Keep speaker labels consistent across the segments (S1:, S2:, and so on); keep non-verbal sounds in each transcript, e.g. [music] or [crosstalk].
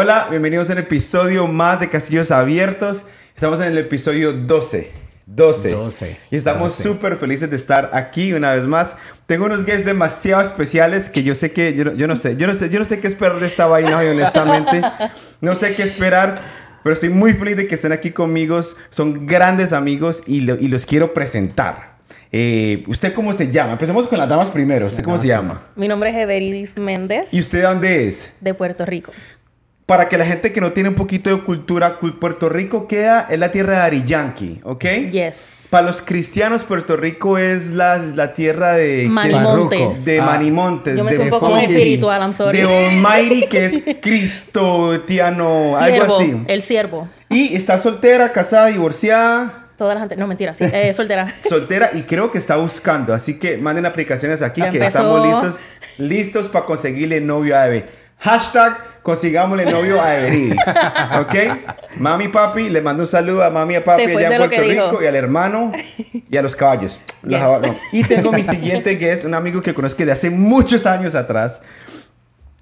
S1: Hola, bienvenidos a un episodio más de Castillos Abiertos. Estamos en el episodio 12. 12.
S2: 12,
S1: y estamos
S2: 12.
S1: súper felices de estar aquí una vez más. Tengo unos guests demasiado especiales que yo sé que, yo, no- yo no sé, yo no sé, yo no sé qué esperar de esta vaina hoy, honestamente. No sé qué esperar, pero estoy muy feliz de que estén aquí conmigo. Son grandes amigos y, lo- y los quiero presentar. Eh, ¿Usted cómo se llama? Empecemos con las damas primero. ¿Usted cómo se llama?
S3: Mi nombre es Everidis Méndez,
S1: ¿Y usted de dónde es?
S3: de Puerto Rico.
S1: Para que la gente que no tiene un poquito de cultura, cu- Puerto Rico queda es la tierra de Ari Yankee, ¿ok?
S3: Yes.
S1: Para los cristianos, Puerto Rico es la, la tierra de...
S3: Manimontes.
S1: De
S2: Ah.
S1: Manimontes.
S3: Yo me
S1: de
S3: fui un poco espiritual, I'm sorry.
S1: De Almighty, que es [laughs] Cristo, Tiano, algo así.
S3: el siervo.
S1: Y está soltera, casada, divorciada,
S3: Toda la gente, no mentira, sí, eh, soltera. [laughs]
S1: soltera y creo que está buscando. Así que manden aplicaciones aquí que
S3: Empezó.
S1: estamos listos, listos para conseguirle novio a Eve. Hashtag consigámosle novio a Everidis. [laughs] ¿Ok? Mami, papi, le mando un saludo a mami y a papi
S3: Después
S1: allá
S3: de
S1: en
S3: que
S1: Puerto
S3: dijo.
S1: Rico y al hermano y a los caballos. Los
S3: Yes.
S1: aba- no. Y tengo mi [laughs] siguiente guest, un amigo que conozco de hace muchos años atrás.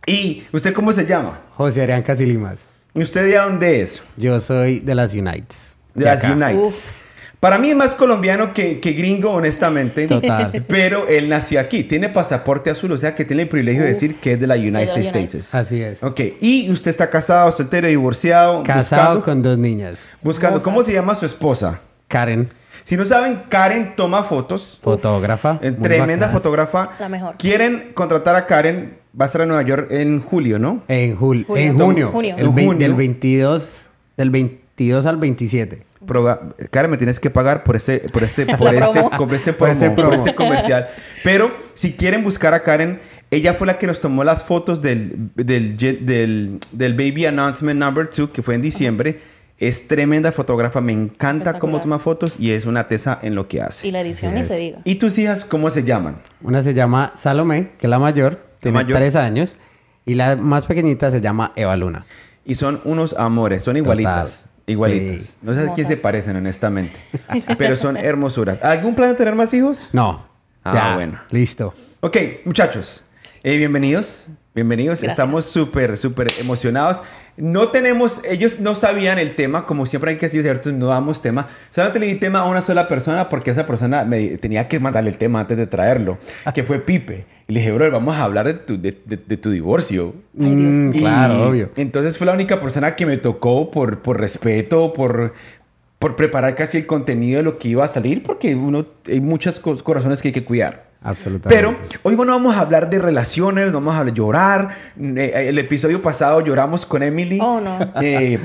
S1: ¿Y usted cómo se llama?
S2: José Arián Casilimas.
S1: ¿Y usted de dónde es?
S2: Yo soy de las Unites.
S1: De las
S2: acá.
S1: Unites.
S3: Uf.
S1: Para mí es más colombiano que, que gringo, honestamente.
S2: Total. [laughs]
S1: Pero él nació aquí. Tiene pasaporte azul, o sea que tiene el privilegio de decir que es de la United
S3: De la
S1: States.
S3: United.
S2: Así es.
S1: Ok. Y usted está casado, soltero, divorciado.
S2: Casado
S1: buscando,
S2: con dos niñas.
S1: buscando. ¿Cómo se llama su esposa?
S2: Karen,
S1: Si no saben, Karen toma fotos.
S2: fotógrafa.
S1: Eh, Tremenda
S2: bacanas.
S1: fotógrafa.
S3: La mejor.
S1: Quieren contratar a Karen. Va a estar en Nueva York en julio, ¿no?
S2: En, jul-
S3: Junio.
S2: en junio.
S3: Junio.
S2: El
S1: junio.
S2: Del 22, del 22 al 27.
S1: Karen, me tienes que pagar por este, por este, [laughs]
S3: La
S1: por este, por este,
S2: Por este
S1: por este comercial. Pero si quieren buscar a Karen, ella fue la que nos tomó las fotos del, del, del, del Baby Announcement Number 2, que fue en diciembre. Es tremenda fotógrafa, me encanta cómo toma fotos y es una tesa en lo que hace.
S3: Y la edición ni se diga.
S1: ¿Y tus hijas cómo se llaman?
S2: Una se llama Salomé, que es la mayor. Tiene
S1: mayor.
S2: tres años. Y la más pequeñita se llama Eva Luna.
S1: Y son unos amores, son igualitas.
S2: Total.
S1: Igualitas.
S2: Sí.
S1: No sé a quién se parecen, honestamente. [laughs] Pero son hermosuras. ¿Algún plan de tener más hijos?
S2: No.
S1: Ah,
S2: Ya,
S1: bueno.
S2: Listo.
S1: Ok, muchachos, eh, bienvenidos. Bienvenidos,
S3: Gracias.
S1: estamos súper, súper emocionados. No tenemos, ellos no sabían el tema, como siempre hay que decir, ¿cierto? No damos tema. Solamente le di tema a una sola persona porque esa persona me tenía que mandarle el tema antes de traerlo, que fue Pipe. Y le dije, bro, vamos a hablar de tu, de, de- de tu divorcio.
S3: Ay, Dios
S2: Mm, claro, obvio.
S1: Entonces fue la única persona que me tocó por, por respeto, por, por preparar casi el contenido de lo que iba a salir, porque uno, hay muchos co- corazones que hay que cuidar.
S2: Absolutamente.
S1: Pero hoy bueno, vamos a hablar de relaciones, vamos a llorar. Eh, El episodio pasado lloramos con Emily.
S3: Oh, no.
S1: Eh,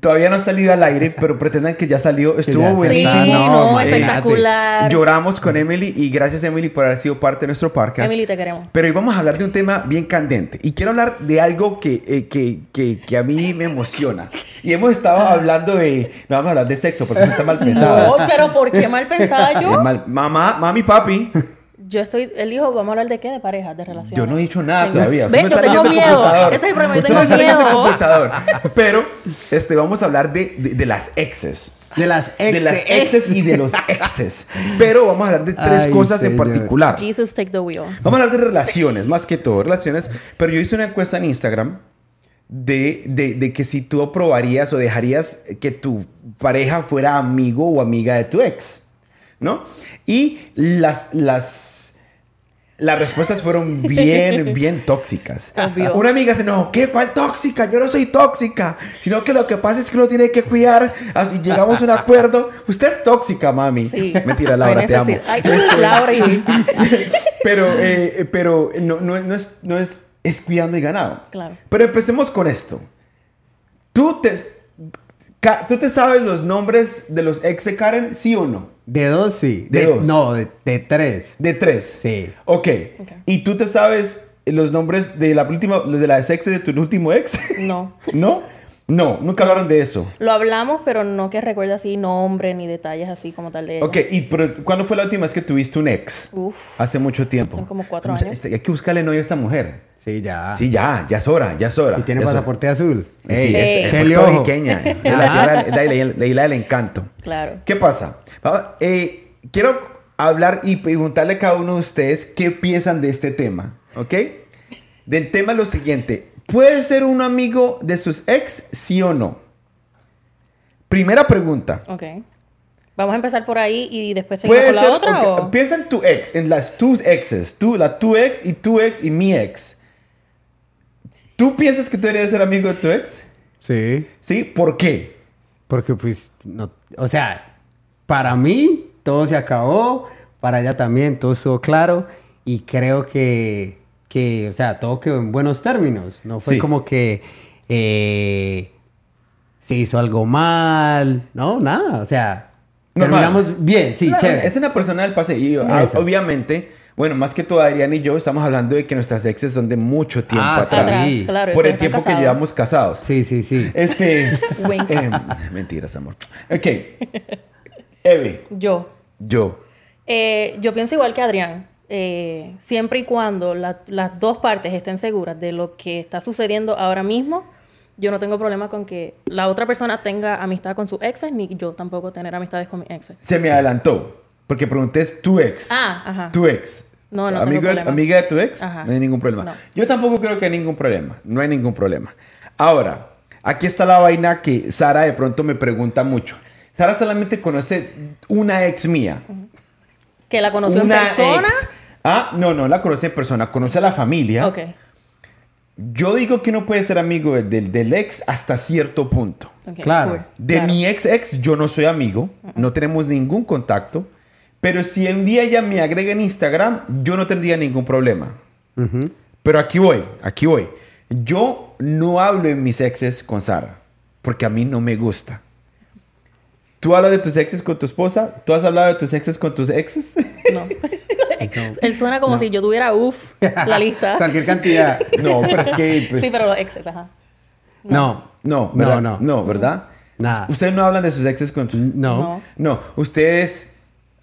S1: todavía no ha salido al aire, pero pretendan que ya salió. Estuvo
S3: Sí,
S1: buenísimo.
S2: está,
S3: no,
S2: no,
S3: espectacular.
S1: Lloramos con Emily y gracias Emily por haber sido parte de nuestro podcast.
S3: Emily, te queremos.
S1: Pero hoy vamos a hablar de un tema bien candente. Y quiero hablar de algo que, eh, que, que, que a mí me emociona. Y hemos estado hablando de... No vamos a hablar de sexo porque eso está mal pensado.
S3: No, pero ¿por qué mal pensada yo?
S1: Mal- Mamá, mami, papi.
S3: Yo estoy, él dijo, vamos a hablar de qué, de parejas, de relaciones.
S1: Yo no he dicho nada
S3: Tengo-
S1: todavía. Usted
S3: Ve,
S1: me
S3: yo tengo miedo. Ese es el problema, yo tengo miedo.
S1: Pero este, vamos a hablar de, de, de las exes.
S2: De las exes.
S1: De las exes y de los exes. Pero vamos a hablar de tres
S2: Ay,
S1: cosas en
S2: señor.
S1: particular.
S3: Jesus, take the wheel.
S1: Vamos a hablar de relaciones, más que todo, relaciones. Pero yo hice una encuesta en Instagram de, de, de que si tú aprobarías o dejarías que tu pareja fuera amigo o amiga de tu ex, ¿no? Y las, las, las respuestas fueron bien, [laughs] bien tóxicas.
S3: Obvio.
S1: Una amiga dice, no, ¿qué? ¿Cuál tóxica? Yo no soy tóxica, sino que lo que pasa es que uno tiene que cuidar, así llegamos a un acuerdo. Usted es tóxica, mami.
S3: Sí.
S1: Mentira, Laura, te amo.
S3: Ay, Laura y... [laughs]
S1: pero, eh, pero no, no, no es, no es, es cuidando y ganado.
S3: Claro.
S1: Pero empecemos con esto. ¿Tú te, ¿Tú te sabes los nombres de los ex de Karen? ¿Sí o no?
S2: De dos, sí.
S1: De dos.
S2: No, de, de tres.
S1: De tres.
S2: Sí.
S1: Ok.
S3: Ok.
S1: ¿Y tú te sabes los nombres de la última, de las ex de tu último ex?
S3: No. [laughs]
S1: ¿No? No, nunca hablaron de eso.
S3: Lo hablamos, pero no que recuerde así nombre ni detalles así como tal de ella.
S1: Ok, ¿y pero, cuándo fue la última vez que tuviste un ex?
S3: Uf.
S1: Hace mucho tiempo.
S3: Son como cuatro años.
S1: este, hay que buscarle novio a esta mujer.
S2: Sí, ya.
S1: Sí, ya, ya es hora, ya es hora.
S2: Y tiene
S1: hora.
S2: pasaporte azul.
S1: Sí, es, es puertorriqueña. Es la, isla del encanto.
S3: Claro.
S1: ¿Qué pasa? Eh, quiero hablar y preguntarle a cada uno de ustedes qué piensan de este tema, ¿ok? Del tema es lo siguiente. ¿Puede ser un amigo de sus ex, sí o no? Primera pregunta.
S3: Ok. Vamos a empezar por ahí y después seguimos con
S1: ser,
S3: la otra
S1: ok,
S3: o...
S1: piensa en tu ex, en las tus exes, tú, la tu ex y tu ex y mi ex. ¿Tú piensas que tú deberías ser amigo de tu ex?
S2: Sí.
S1: ¿Sí? ¿Por qué?
S2: Porque pues, no, o sea, para mí todo se acabó, para ella también todo estuvo claro y creo que, que o sea, todo quedó en buenos términos. No fue
S1: Sí.
S2: como que eh, se hizo algo mal, no, nada, o sea,
S1: Normal.
S2: terminamos bien, sí,
S1: No,
S2: chévere.
S1: Es una persona del paseo. Y ah, obviamente, bueno, más que todo Adrián y yo estamos hablando de que nuestras exes son de mucho tiempo
S2: Ah,
S1: atrás.
S3: Atrás,
S2: Sí.
S3: claro.
S1: Por el tiempo que llevamos casados.
S2: Sí, sí, sí.
S1: Este. [laughs] Eh, [laughs] mentiras, amor. Ok. Eve,
S3: Yo.
S1: yo.
S3: Eh, yo pienso igual que Adrián. Eh, siempre y cuando la- las dos partes estén seguras de lo que está sucediendo ahora mismo, yo no tengo problema con que la otra persona tenga amistad con sus exes, ni yo tampoco tener amistades con mis exes.
S1: Se me adelantó. Porque pregunté es tu ex.
S3: Ah, ajá.
S1: Tu ex.
S3: No, no tengo problema.
S1: Amiga de tu ex,
S3: Ajá.
S1: no hay ningún problema.
S3: No.
S1: Yo tampoco creo que hay ningún problema. No hay ningún problema. Ahora, aquí está la vaina que Sara de pronto me pregunta mucho. Sara solamente conoce una ex mía.
S3: Que la conoció
S1: una
S3: en persona.
S1: ex. Ah, no, no la conoce en persona, conoce a la familia.
S3: Ok.
S1: Yo digo que uno puede ser amigo del, del ex hasta cierto punto.
S3: ok,
S2: Claro.
S3: cool.
S1: De
S3: Claro.
S1: mi ex ex yo no soy amigo, no tenemos ningún contacto, pero si un día ella me agrega en Instagram, yo no tendría ningún problema. Pero aquí voy, aquí voy. Yo no hablo en mis exes con Sara, porque a mí no me gusta. ¿Tú hablas de tus exes con tu esposa? ¿Tú has hablado de tus exes con tus exes?
S3: No. [laughs] Él suena como si yo tuviera, uff, la lista. [laughs]
S2: Cualquier cantidad.
S1: no, pero es que... pues,
S3: sí, pero los exes, ajá.
S2: No.
S1: No, ¿verdad?
S2: No, no.
S1: No, ¿verdad?
S2: Nada.
S1: Ustedes no hablan de sus exes con sus...
S2: No.
S3: No.
S1: No, ustedes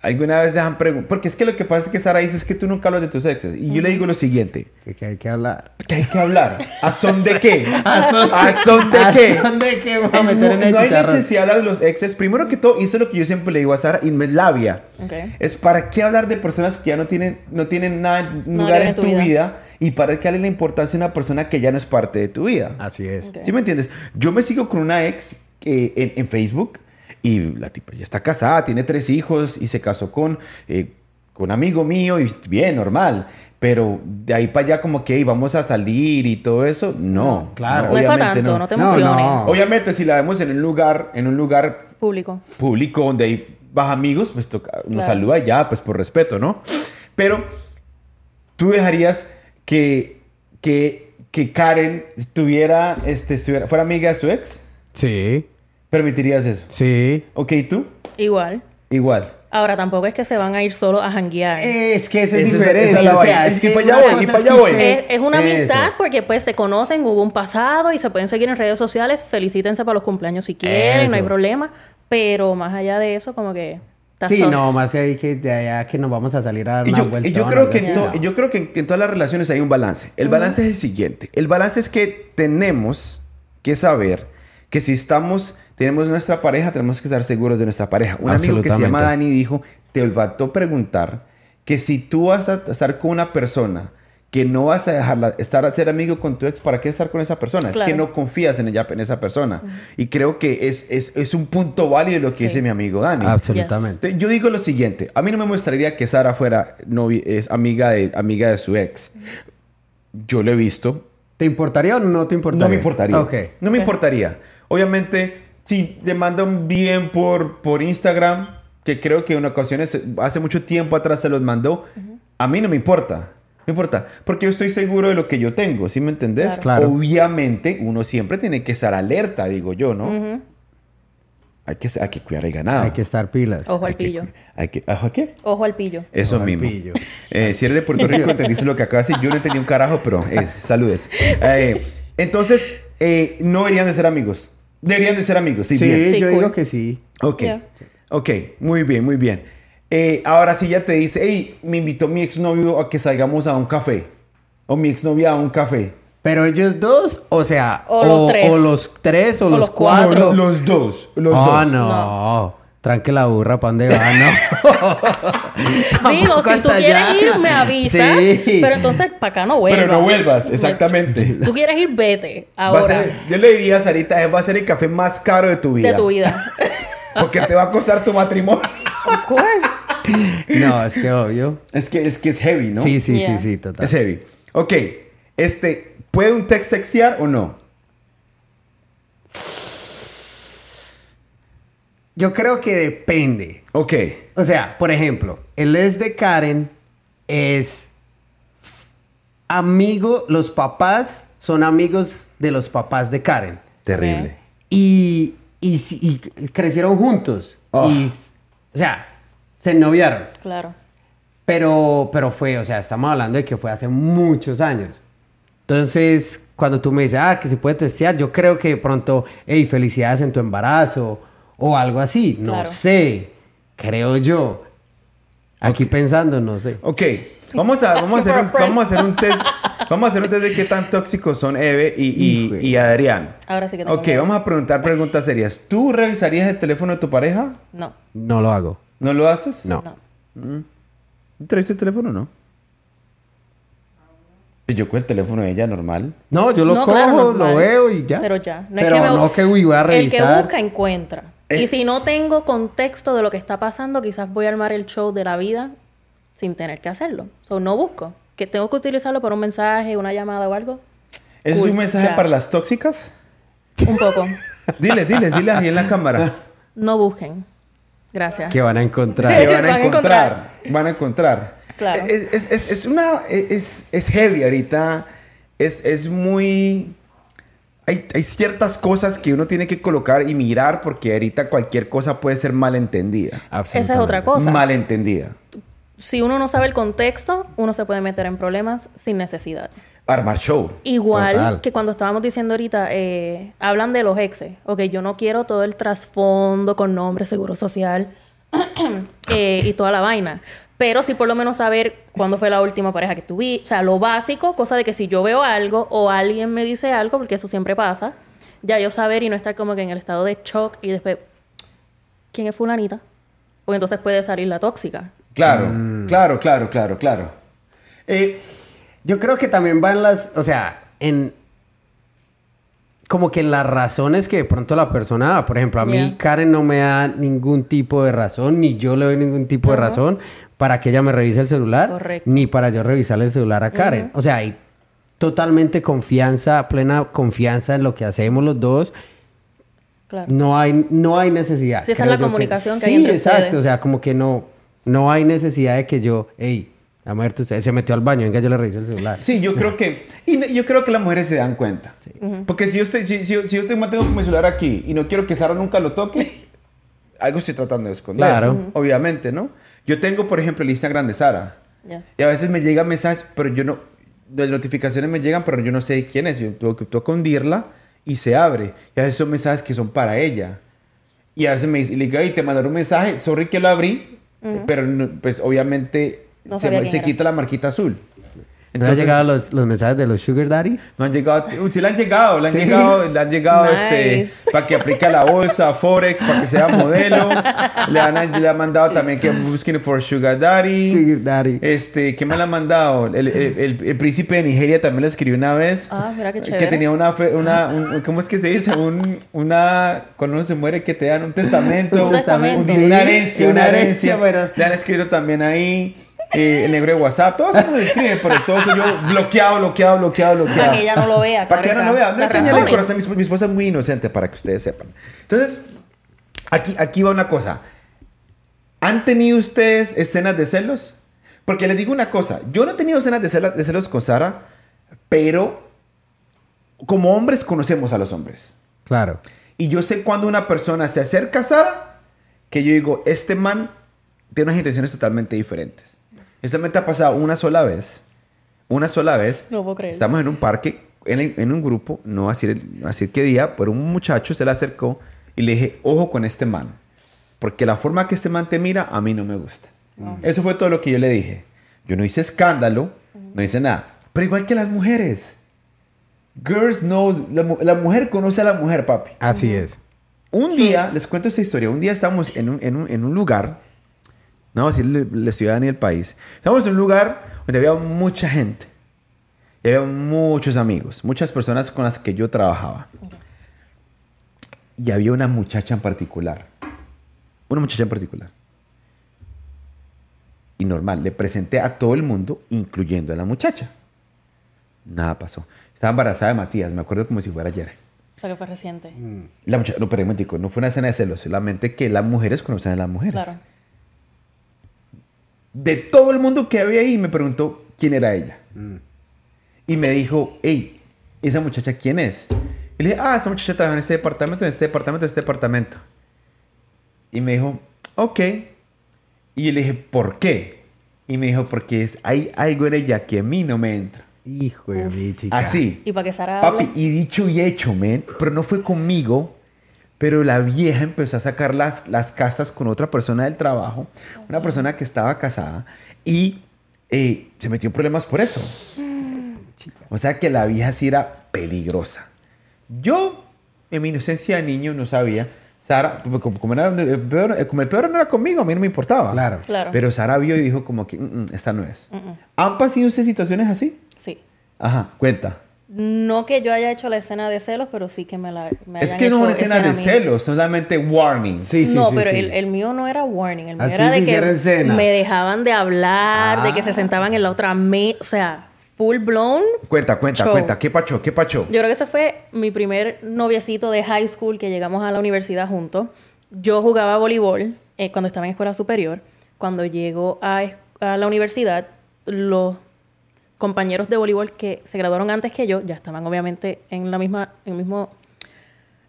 S1: alguna vez dejan preguntas. Porque es que lo que pasa es que Sara dice es que tú nunca hablas de tus exes. Y yo le digo lo siguiente:
S2: Que, que hay que hablar.
S1: que hay que hablar. ¿A son de qué? [laughs]
S2: ¿A son-
S1: ¿A son de
S2: ¿A
S1: qué?
S2: son de qué vamos a
S1: Eh,
S2: meter en
S1: no,
S2: el
S1: no hay necesidad de hablar de los exes. Primero que todo, y eso es lo que yo siempre le digo a Sara, y me labia.
S3: Ok.
S1: Es para qué hablar de personas que ya no tienen, no tienen nada, lugar en tu vida.
S3: vida.
S1: y para qué darle la importancia a una persona que ya no es parte de tu vida.
S2: Así es.
S1: ¿Sí me entiendes? Yo me sigo con una ex en, en Facebook y la tipa ya está casada, tiene tres hijos y se casó con, eh, con un amigo mío y bien, normal. Pero de ahí para allá como que "Ey, vamos a salir y todo eso, no.
S2: claro.
S3: No es para
S1: obviamente
S3: tanto, no, te emociones.
S2: no.
S1: Obviamente si la vemos en un lugar, en un lugar
S3: Público.
S1: público donde hay baja amigos, pues toca, nos
S3: Claro.
S1: saluda ya, pues por respeto, ¿no? Pero tú dejarías que, que, que Karen estuviera, este, estuviera, fuera amiga de su ex,
S2: Sí.
S1: Permitirías eso.
S2: Sí.
S1: Ok, tú,
S3: Igual.
S1: igual.
S3: Ahora, tampoco es que se van a ir solo a janguear.
S2: Es que eso es
S1: Esa es-
S2: diferente.
S1: esa es la
S2: o sea,
S1: vaina.
S2: es
S1: Es que
S2: que
S1: para allá
S2: una
S1: voy, y
S2: cosa
S1: para
S2: es
S1: allá
S2: que
S1: voy.
S2: usted-
S3: Es, es una
S2: Eso.
S3: amistad porque pues se conocen, hubo un pasado y se pueden seguir en redes sociales. Felicítense para los cumpleaños si quieren, no hay
S2: Eso.
S3: problema. Pero más allá de eso, como que...
S2: Sí,
S3: sus-
S2: no, más ahí que de allá que nos vamos a salir a dar una
S1: yo,
S2: vuelta.
S1: y yo creo que en to- yo creo que en, en todas las relaciones hay un balance. El balance es el siguiente. El balance es que tenemos que saber que si estamos, tenemos nuestra pareja, tenemos que estar seguros de nuestra pareja. Un amigo que se llama
S2: Absolutamente.
S1: Dani dijo, te faltó preguntar que si tú vas a estar con una persona que no vas a dejarla estar a ser amigo con tu ex, ¿para qué estar con esa persona? Es
S3: Claro.
S1: que no confías en ella, en esa persona. Y creo que es, es, es un punto válido lo que
S3: Sí.
S1: dice mi amigo Dani.
S2: Absolutamente.
S1: Te- Yo digo lo siguiente, a mí no me mostraría que Sara fuera novi- es amiga de, amiga de su ex. Yo lo he visto,
S2: ¿Te importaría o no te importaría?
S1: no me importaría.
S2: Ok.
S1: No me
S3: Ok.
S1: importaría. Obviamente, si te mandan bien por, por Instagram, que creo que en ocasiones, hace mucho tiempo atrás se los mandó, a mí no me importa. No importa, porque yo estoy seguro de lo que yo tengo, ¿sí me entendés?
S3: Claro.
S2: Claro.
S1: Obviamente, uno siempre tiene que estar alerta, digo yo, ¿no? Hay, que, hay que cuidar el ganado.
S2: Hay que estar pilas.
S3: Ojo
S1: Hay
S3: al
S1: que
S3: pillo.
S1: Hay que, ¿Ojo a qué?
S3: Ojo al pillo.
S1: Eso
S2: Ojo al
S1: mismo.
S2: pillo.
S1: Eh, si eres de Puerto [laughs] Rico, entendiste lo que acabo de decir. Yo no entendí un carajo, pero es, saludes. Eh, entonces, eh, no deberían de ser amigos. Deberían de ser amigos, sí,
S2: Sí,
S1: bien.
S3: Sí,
S2: yo
S3: cool.
S2: digo que sí.
S1: Ok.
S3: Yeah.
S1: Ok, muy bien, muy bien. Eh, ahora sí ya te dice, hey, me invitó mi exnovio a que salgamos a un café. O mi exnovia a un café.
S2: Pero ellos dos, o sea,
S3: O los tres.
S2: o los tres o,
S3: O
S2: los
S3: los
S2: cuatro.
S3: cuatro.
S1: No, los dos, los
S2: Ah,
S1: dos.
S2: no. Tranque la burra, ¿para dónde va? No. [laughs]
S3: Digo, si tú quieres ir, me avisas.
S2: Sí.
S3: Pero entonces, para acá no vuelvas.
S1: Pero no vuelvas, exactamente. [laughs]
S3: Tú quieres ir, vete. Ahora.
S1: ser- yo le diría a Sarita, eh, va a ser el café más caro de tu vida.
S3: De tu vida. [laughs]
S1: Porque te va a costar tu matrimonio.
S3: of course.
S2: No, es que obvio.
S1: Es que es, que es heavy, ¿no?
S2: Sí, sí,
S3: Yeah.
S2: sí, sí, total.
S1: Es heavy. Ok, este, ¿puede un text textear o no?
S2: Yo creo que depende.
S1: Ok.
S2: O sea, por ejemplo, el es de Karen es amigo, los papás son amigos de los papás de Karen.
S1: Terrible.
S2: Y, y, si- y crecieron juntos.
S1: Oh.
S2: Y, o sea, se noviaron.
S3: Claro.
S2: Pero, pero fue, o sea, estamos hablando de que fue hace muchos años. Entonces, cuando tú me dices, ah, que se puede testear, yo creo que de pronto, hey, felicidades en tu embarazo o algo así. No
S3: Claro.
S2: sé, creo yo. Aquí pensando, no sé.
S1: Ok. Vamos a, vamos, a hacer un, vamos a hacer un test. Vamos a hacer un test de qué tan tóxicos son Eve y, y, y Adrián.
S3: Ahora sí que
S1: Ok,
S3: miedo.
S1: vamos a preguntar preguntas serias. ¿Tú revisarías el teléfono de tu pareja?
S3: No.
S2: No lo hago.
S1: ¿No lo haces?
S2: No.
S3: No.
S1: ¿Tú revisas el teléfono o no? Y Yo con el teléfono de ella normal.
S2: No, yo lo
S3: No,
S2: cojo,
S3: claro,
S2: lo veo y ya.
S3: Pero ya. No
S2: Pero
S3: es que
S2: no que uy, voy a
S3: El que
S2: revisar.
S3: busca, encuentra.
S1: Eh.
S3: Y si no tengo contexto de lo que está pasando, quizás voy a armar el show de la vida sin tener que hacerlo. So, no busco. Que tengo que utilizarlo por un mensaje, una llamada o algo.
S1: ¿Ese
S3: Cool,
S1: es un mensaje
S3: ya.
S1: para las tóxicas?
S3: Un poco. [laughs]
S1: Dile, diles, diles ahí en la cámara.
S3: No busquen. Gracias.
S2: Que van a [laughs]
S1: que
S2: encontrar.
S1: van a
S3: Van a
S1: encontrar.
S3: encontrar.
S1: Van a encontrar.
S3: Claro.
S1: Es, es, es, es una... Es, es heavy ahorita. Es, es muy... Hay, hay ciertas cosas que uno tiene que colocar y mirar porque ahorita cualquier cosa puede ser malentendida.
S3: Esa es otra cosa.
S1: Malentendida.
S3: Si uno no sabe el contexto, uno se puede meter en problemas sin necesidad.
S1: Armar show.
S3: Igual
S2: Total.
S3: que cuando estábamos diciendo ahorita, eh, hablan de los exes. Ok, yo no quiero todo el trasfondo con nombre, seguro social [clears throat] eh, y toda la vaina. Pero sí por lo menos saber cuándo fue la última pareja que tuve. O sea, lo básico, cosa de que si yo veo algo o alguien me dice algo, porque eso siempre pasa, ya yo saber y no estar como que en el estado de shock y después, ¿quién es fulanita? Porque entonces puede salir la tóxica.
S1: Claro,
S2: Mm.
S1: claro, claro, claro, claro. Eh,
S2: Yo creo que también van las, o sea, en como que en las razones que de pronto la persona da. Por ejemplo, a mí
S3: Yeah.
S2: Karen no me da ningún tipo de razón, ni yo le doy ningún tipo de razón para que ella me revise el celular,
S3: Correcto.
S2: ni para yo revisarle el celular a Karen. O sea, hay totalmente confianza, plena confianza en lo que hacemos los dos.
S3: Claro.
S2: No hay, no hay necesidad.
S3: Sí, esa es la comunicación que
S2: sí,
S3: hay entre
S2: exacto.
S3: ustedes.
S2: O sea, como que no, no hay necesidad de que yo, hey, la mujer usted se metió al baño, venga, yo le reviso el celular.
S1: Sí, yo creo que... Y yo creo que las mujeres se dan cuenta. Porque si yo estoy... Si, si- si yo estoy mantengo mi celular aquí y no quiero que Sara nunca lo toque, [laughs] algo estoy tratando de esconder.
S2: Claro.
S1: Obviamente, ¿no? Yo tengo, por ejemplo, el Instagram de Sara.
S3: Ya.
S1: Y a veces me llegan mensajes, pero yo no... Las notificaciones me llegan, pero yo no sé quién es. Yo tengo que, hundirla y se abre. Y a veces son mensajes que son para ella. Y a veces me dice, le digo, "Ay, te mandaron un mensaje, sorry que lo abrí, pero no- pues obviamente
S3: No
S1: se, se quita la marquita azul.
S2: ¿No han llegado los, los mensajes de los Sugar Daddies?
S1: No han llegado, uh, sí le han llegado, le han
S2: Sí.
S1: llegado, le han llegado
S3: Nice.
S1: este, para que aplique la bolsa, Forex, para que sea [laughs] modelo. le, han, le han mandado también que busquen for Sugar Daddy.
S2: Sugar Daddy.
S1: Este, ¿qué me le han mandado? El, el- el- el príncipe de Nigeria también lo escribió una vez.
S3: Ah, mira qué
S1: Que
S3: chévere.
S1: tenía una, fe- una un- ¿cómo es que se dice? Un, una, cuando uno se muere que te dan un testamento.
S3: Un testamento.
S1: Un- una herencia,
S2: Sí,
S1: una
S2: una
S1: herencia.
S2: herencia, pero-
S1: Le han escrito también ahí. Eh, el negro de WhatsApp, todos se nos escriben, pero todo eso yo bloqueado, bloqueado, bloqueado, bloqueado.
S3: Para que ella no lo vea.
S1: Para que ella no lo vea. No engañale el corazón. Mi, mi esposa es muy inocente, para que ustedes sepan. Entonces, aquí, aquí va una cosa. ¿Han tenido ustedes escenas de celos? Porque les digo una cosa. Yo no he tenido escenas de celos, de celos con Sara, pero como hombres conocemos a los hombres.
S2: Claro.
S1: Y yo sé cuando una persona se acerca a Sara, que yo digo, este man tiene unas intenciones totalmente diferentes. Eso me ha pasado una sola vez. Una sola vez.
S3: No puedo creer.
S1: Estamos en un parque, en, en un grupo, no voy a decir, no voy a decir qué día, pero un muchacho se le acercó y le dije, ojo con este man. Porque la forma que este man te mira, a mí no me gusta. Eso fue todo lo que yo le dije. Yo no hice escándalo, no hice nada. Pero igual que las mujeres. Girls knows, la, mu- la mujer conoce a la mujer, papi.
S2: Así es.
S1: Un día, les cuento esta historia, un día estábamos en un, en un, en un lugar, no a decir la ciudad ni el país, estábamos en un lugar donde había mucha gente, y había muchos amigos, muchas personas con las que yo trabajaba. Y había una muchacha en particular, una muchacha en particular. Y normal, le presenté a todo el mundo, incluyendo a la muchacha. Nada pasó. Estaba embarazada de Matías, me acuerdo como si fuera ayer.
S3: O sea, que fue reciente.
S1: La muchacha, no, pero un momentico, no fue una escena de celos, solamente que las mujeres conocen a las mujeres.
S3: Claro.
S1: De todo el mundo que había ahí, me preguntó quién era ella. Y me dijo, hey, ¿esa muchacha quién es? Y le dije, ah, esa muchacha trabaja en este departamento, en este departamento, en este departamento. Y me dijo, ok. Y yo le dije, ¿por qué? Y me dijo, porque es, hay algo en ella que a mí no me entra.
S2: Hijo de mi chica.
S1: Así.
S3: Y para que Sara
S1: Papi, y dicho y hecho, men. Pero no fue conmigo. Pero la vieja empezó a sacar las, las castas con otra persona del trabajo. Una persona que estaba casada. Y eh, se metió en problemas por eso. O sea que la vieja sí era peligrosa. Yo, en mi inocencia de niño, no sabía. Sara, como, como era- el peor, como el peor no era conmigo, a mí no me importaba.
S2: Claro.
S3: Claro.
S1: Pero Sara vio y dijo como que, "Mm, mm, esta no es. ¿Han pasado usted situaciones así?
S3: sí.
S1: Ajá, cuenta.
S3: No que yo haya hecho la escena de celos, pero sí que me la me
S1: Es
S3: hayan
S1: que no es una escena de celos, solamente warning.
S2: Sí, sí,
S3: no,
S2: sí,
S3: pero
S2: sí.
S3: El, el mío no era warning. El mío
S2: A ti
S3: era de que
S2: escena.
S3: me dejaban de hablar, de que se
S2: Ah.
S3: sentaban en la otra mesa. O sea, full blown.
S1: Cuenta, cuenta,
S3: Show.
S1: cuenta. ¿Qué pacho? ¿Qué pacho?
S3: Yo creo que ese fue mi primer noviecito de high school que llegamos a la universidad juntos. Yo jugaba voleibol eh, cuando estaba en escuela superior. Cuando llego a, a la universidad, los compañeros de voleibol que se graduaron antes que yo ya estaban obviamente en la misma, en el mismo,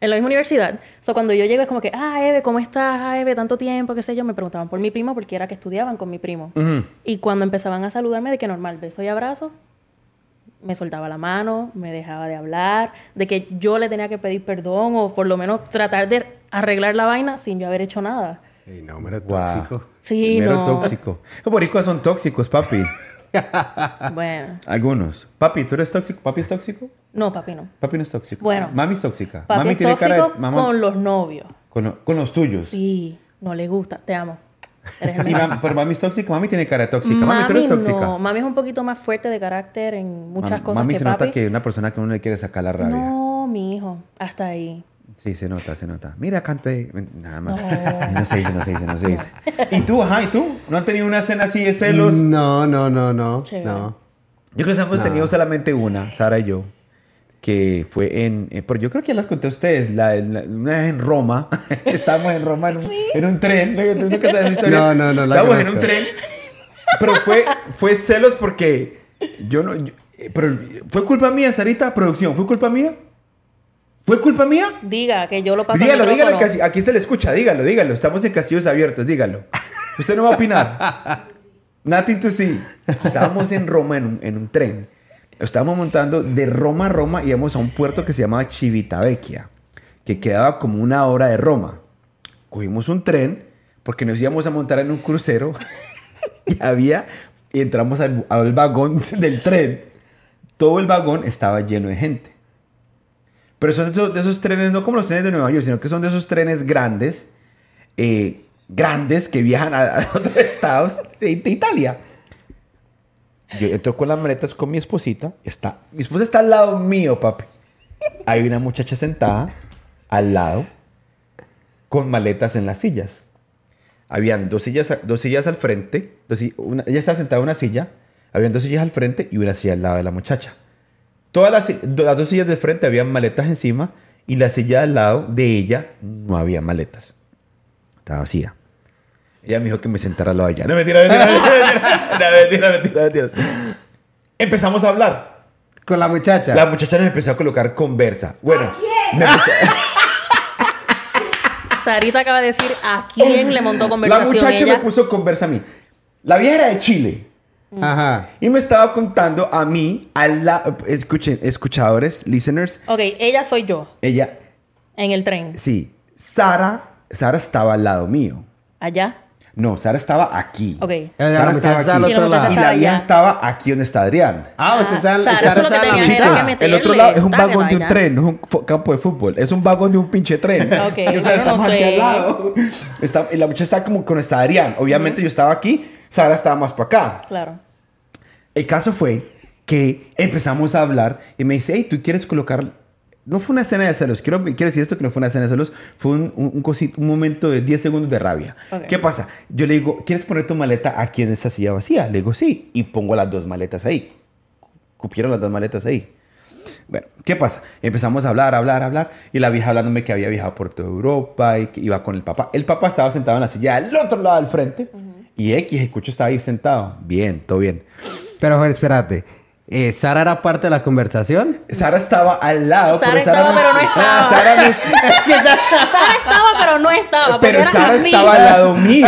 S3: en la misma universidad. So, cuando yo llego es como que, ah, Eve, ¿cómo estás? Ah, Eve, tanto tiempo, qué sé yo. Me preguntaban por mi primo porque era que estudiaban con mi primo.
S1: Ujú.
S3: Y cuando empezaban a saludarme de que normal, beso y abrazo, me soltaba la mano, me dejaba de hablar, de que yo le tenía que pedir perdón o por lo menos tratar de arreglar la vaina sin yo haber hecho nada.
S2: Ey, no, hombre,
S1: Guau.
S2: tóxico.
S3: Sí,
S1: Mero
S3: no.
S1: tóxico. Los boricuas son tóxicos, papi. [laughs] [laughs]
S3: Bueno,
S1: Algunos. Papi, ¿tú eres tóxico? ¿Papi es tóxico?
S3: no, papi, no.
S1: Papi no es tóxico.
S3: Bueno.
S1: Mami es tóxica.
S3: Papi
S1: Mami
S3: es
S1: tiene cara de... Mamá,
S3: con los novios.
S1: con, lo- con los tuyos.
S3: Sí, no le gusta, te amo. [laughs]
S1: Y mam- pero mami es tóxica. Mami tiene cara de tóxica. Mami, tú eres tóxica.
S3: no, mami es un poquito más fuerte de carácter en muchas
S1: Mam-
S3: cosas
S1: Mami
S3: que
S1: se
S3: papi.
S1: nota que es una persona que uno le quiere sacar la rabia.
S3: No, mi hijo, hasta ahí.
S1: Sí, se nota, se nota. Mira, canté. Nada más. No. se dice, no se dice, no se dice. [laughs] ¿Y tú, ajá, y tú? ¿No han tenido una escena así de celos?
S2: No, no, no, no.
S3: Chévere.
S2: No.
S1: Yo creo que hemos
S2: No.
S1: tenido solamente una, Sara y yo, que fue en... eh, pero yo creo que ya las conté a ustedes, la, la- una vez en Roma, [laughs] estábamos en Roma en un, en un tren, ¿no? ¿Tú nunca sabes esa historia?
S2: No, no, no la
S1: Estábamos en un tren, pero fue, fue celos porque yo no... yo- eh, pero ¿Fue culpa mía, Sarita? ¿Producción? ¿Fue culpa mía? ¿Fue culpa mía?
S3: Diga que yo lo paso al
S1: Dígalo, dígalo, que aquí se le escucha, dígalo, dígalo. Estamos en casillos abiertos, dígalo. Usted no va a opinar. Nothing to see. Estábamos en Roma en un, en un tren. Estábamos montando de Roma a Roma y íbamos a un puerto que se llamaba Civitavecchia, que quedaba como una hora de Roma. Cogimos un tren porque nos íbamos a montar en un crucero [laughs] y había y entramos al, al vagón del tren. Todo el vagón estaba lleno de gente. Pero son de esos, de trenes, no como los trenes de Nueva York, sino que son de esos trenes grandes, eh, grandes que viajan a, [laughs] otros estados de, Italia. Yo entro con las maletas con mi esposita. Está, mi esposa está al lado mío, papi. Hay una muchacha sentada al lado con maletas en las sillas. Habían dos sillas, dos sillas al frente. dos una- ella estaba sentada en una silla. Habían dos sillas al frente y una silla al lado de la muchacha. Todas las, las dos sillas de frente habían maletas encima y la silla al lado de ella no había maletas. Estaba vacía. Ella me dijo que me sentara al lado de ella. No, mentira, mentira, [laughs] mentira, mentira, mentira, mentira, mentira. Empezamos a hablar.
S2: Con la muchacha.
S1: La muchacha nos empezó a colocar conversa. Bueno, me empezó- [laughs]
S3: Sarita acaba de decir a quién le montó
S1: la
S3: conversación
S1: muchacha
S3: ella.
S1: me puso conversa a mí. La vieja era de Chile.
S2: Ajá.
S1: Y me estaba contando a mí, a la... Escuchen, escuchadores, listeners.
S3: Ok, ella soy yo,
S1: Ella,
S3: en el tren.
S1: sí. Sara, Sara estaba al lado mío.
S3: Allá.
S1: No, Sara estaba aquí.
S3: Ok.
S2: O sea,
S1: Sara
S2: estaba al
S3: Y la
S2: otro
S3: muchacha
S2: lado.
S1: Y la
S3: estaba
S1: vieja estaba aquí donde está Adrián.
S2: Ah, usted está
S3: Ah, Sara
S2: Sara
S3: solo
S2: está en la
S3: tenía
S2: mitad.
S3: que meterle
S1: el otro lado es un vagón de un tren, no es un campo de fútbol. Es un vagón de un pinche tren. [laughs]
S3: Ok, [laughs]
S1: o sea,
S3: yo no
S1: estamos aquí
S3: sé.
S1: al lado. Está- y la muchacha está como con está Adrián. Obviamente yo estaba aquí, Sara estaba más para acá.
S3: Claro.
S1: El caso fue que empezamos a hablar y me dice, hey, ¿tú quieres colocar...? No fue una escena de celos. Quiero, quiero decir esto que no fue una escena de celos. Fue un, un, un momento de 10 segundos de rabia. ¿Qué pasa? Yo le digo, ¿quieres poner tu maleta aquí en esa silla vacía? Le digo, sí. Y pongo las dos maletas ahí. Cupieron las dos maletas ahí. Bueno, ¿qué pasa? Empezamos a hablar, hablar, hablar. Y la vieja hablándome que había viajado por toda Europa y que iba con el papá. El papá estaba sentado en la silla al otro lado del frente. Y X, escucho, estaba ahí sentado. Bien, todo bien.
S2: Pero, espérate. Eh, ¿Sara era parte de la conversación?
S1: Sara estaba al lado,
S3: Sara
S1: pero Sara
S3: estaba, pero no estaba.
S1: Sara no-
S3: Sara estaba, pero no estaba.
S1: pero Sara
S3: así.
S1: estaba al lado mío.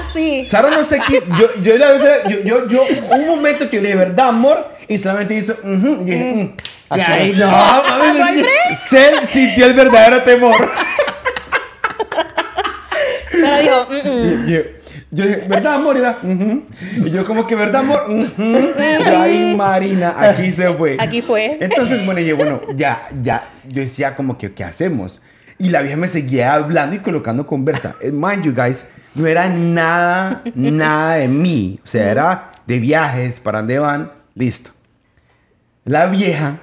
S3: Así.
S1: Sara no sé qué. Yo, yo, a veces, yo, yo, yo, un momento que le dije, ¿verdad, amor? Y solamente hizo, y dije, mm, aquí
S2: Ay,
S1: no. [laughs]
S2: mami,
S1: sintió el verdadero temor.
S3: Sara dijo, "Mm, mm".
S1: Yo, dije, ¿verdad, amor? Y, era, "Ujú". y yo como que, ¿verdad, amor? Ujú". [laughs] Y yo, ay, Marina, aquí se fue.
S3: Aquí fue.
S1: Entonces, bueno, yo, bueno, ya, ya, yo decía como que, ¿qué hacemos? Y la vieja me seguía hablando y colocando conversa. Eh, Mind you guys, no era nada, nada de mí. O sea, era de viajes, para dónde van, listo. La vieja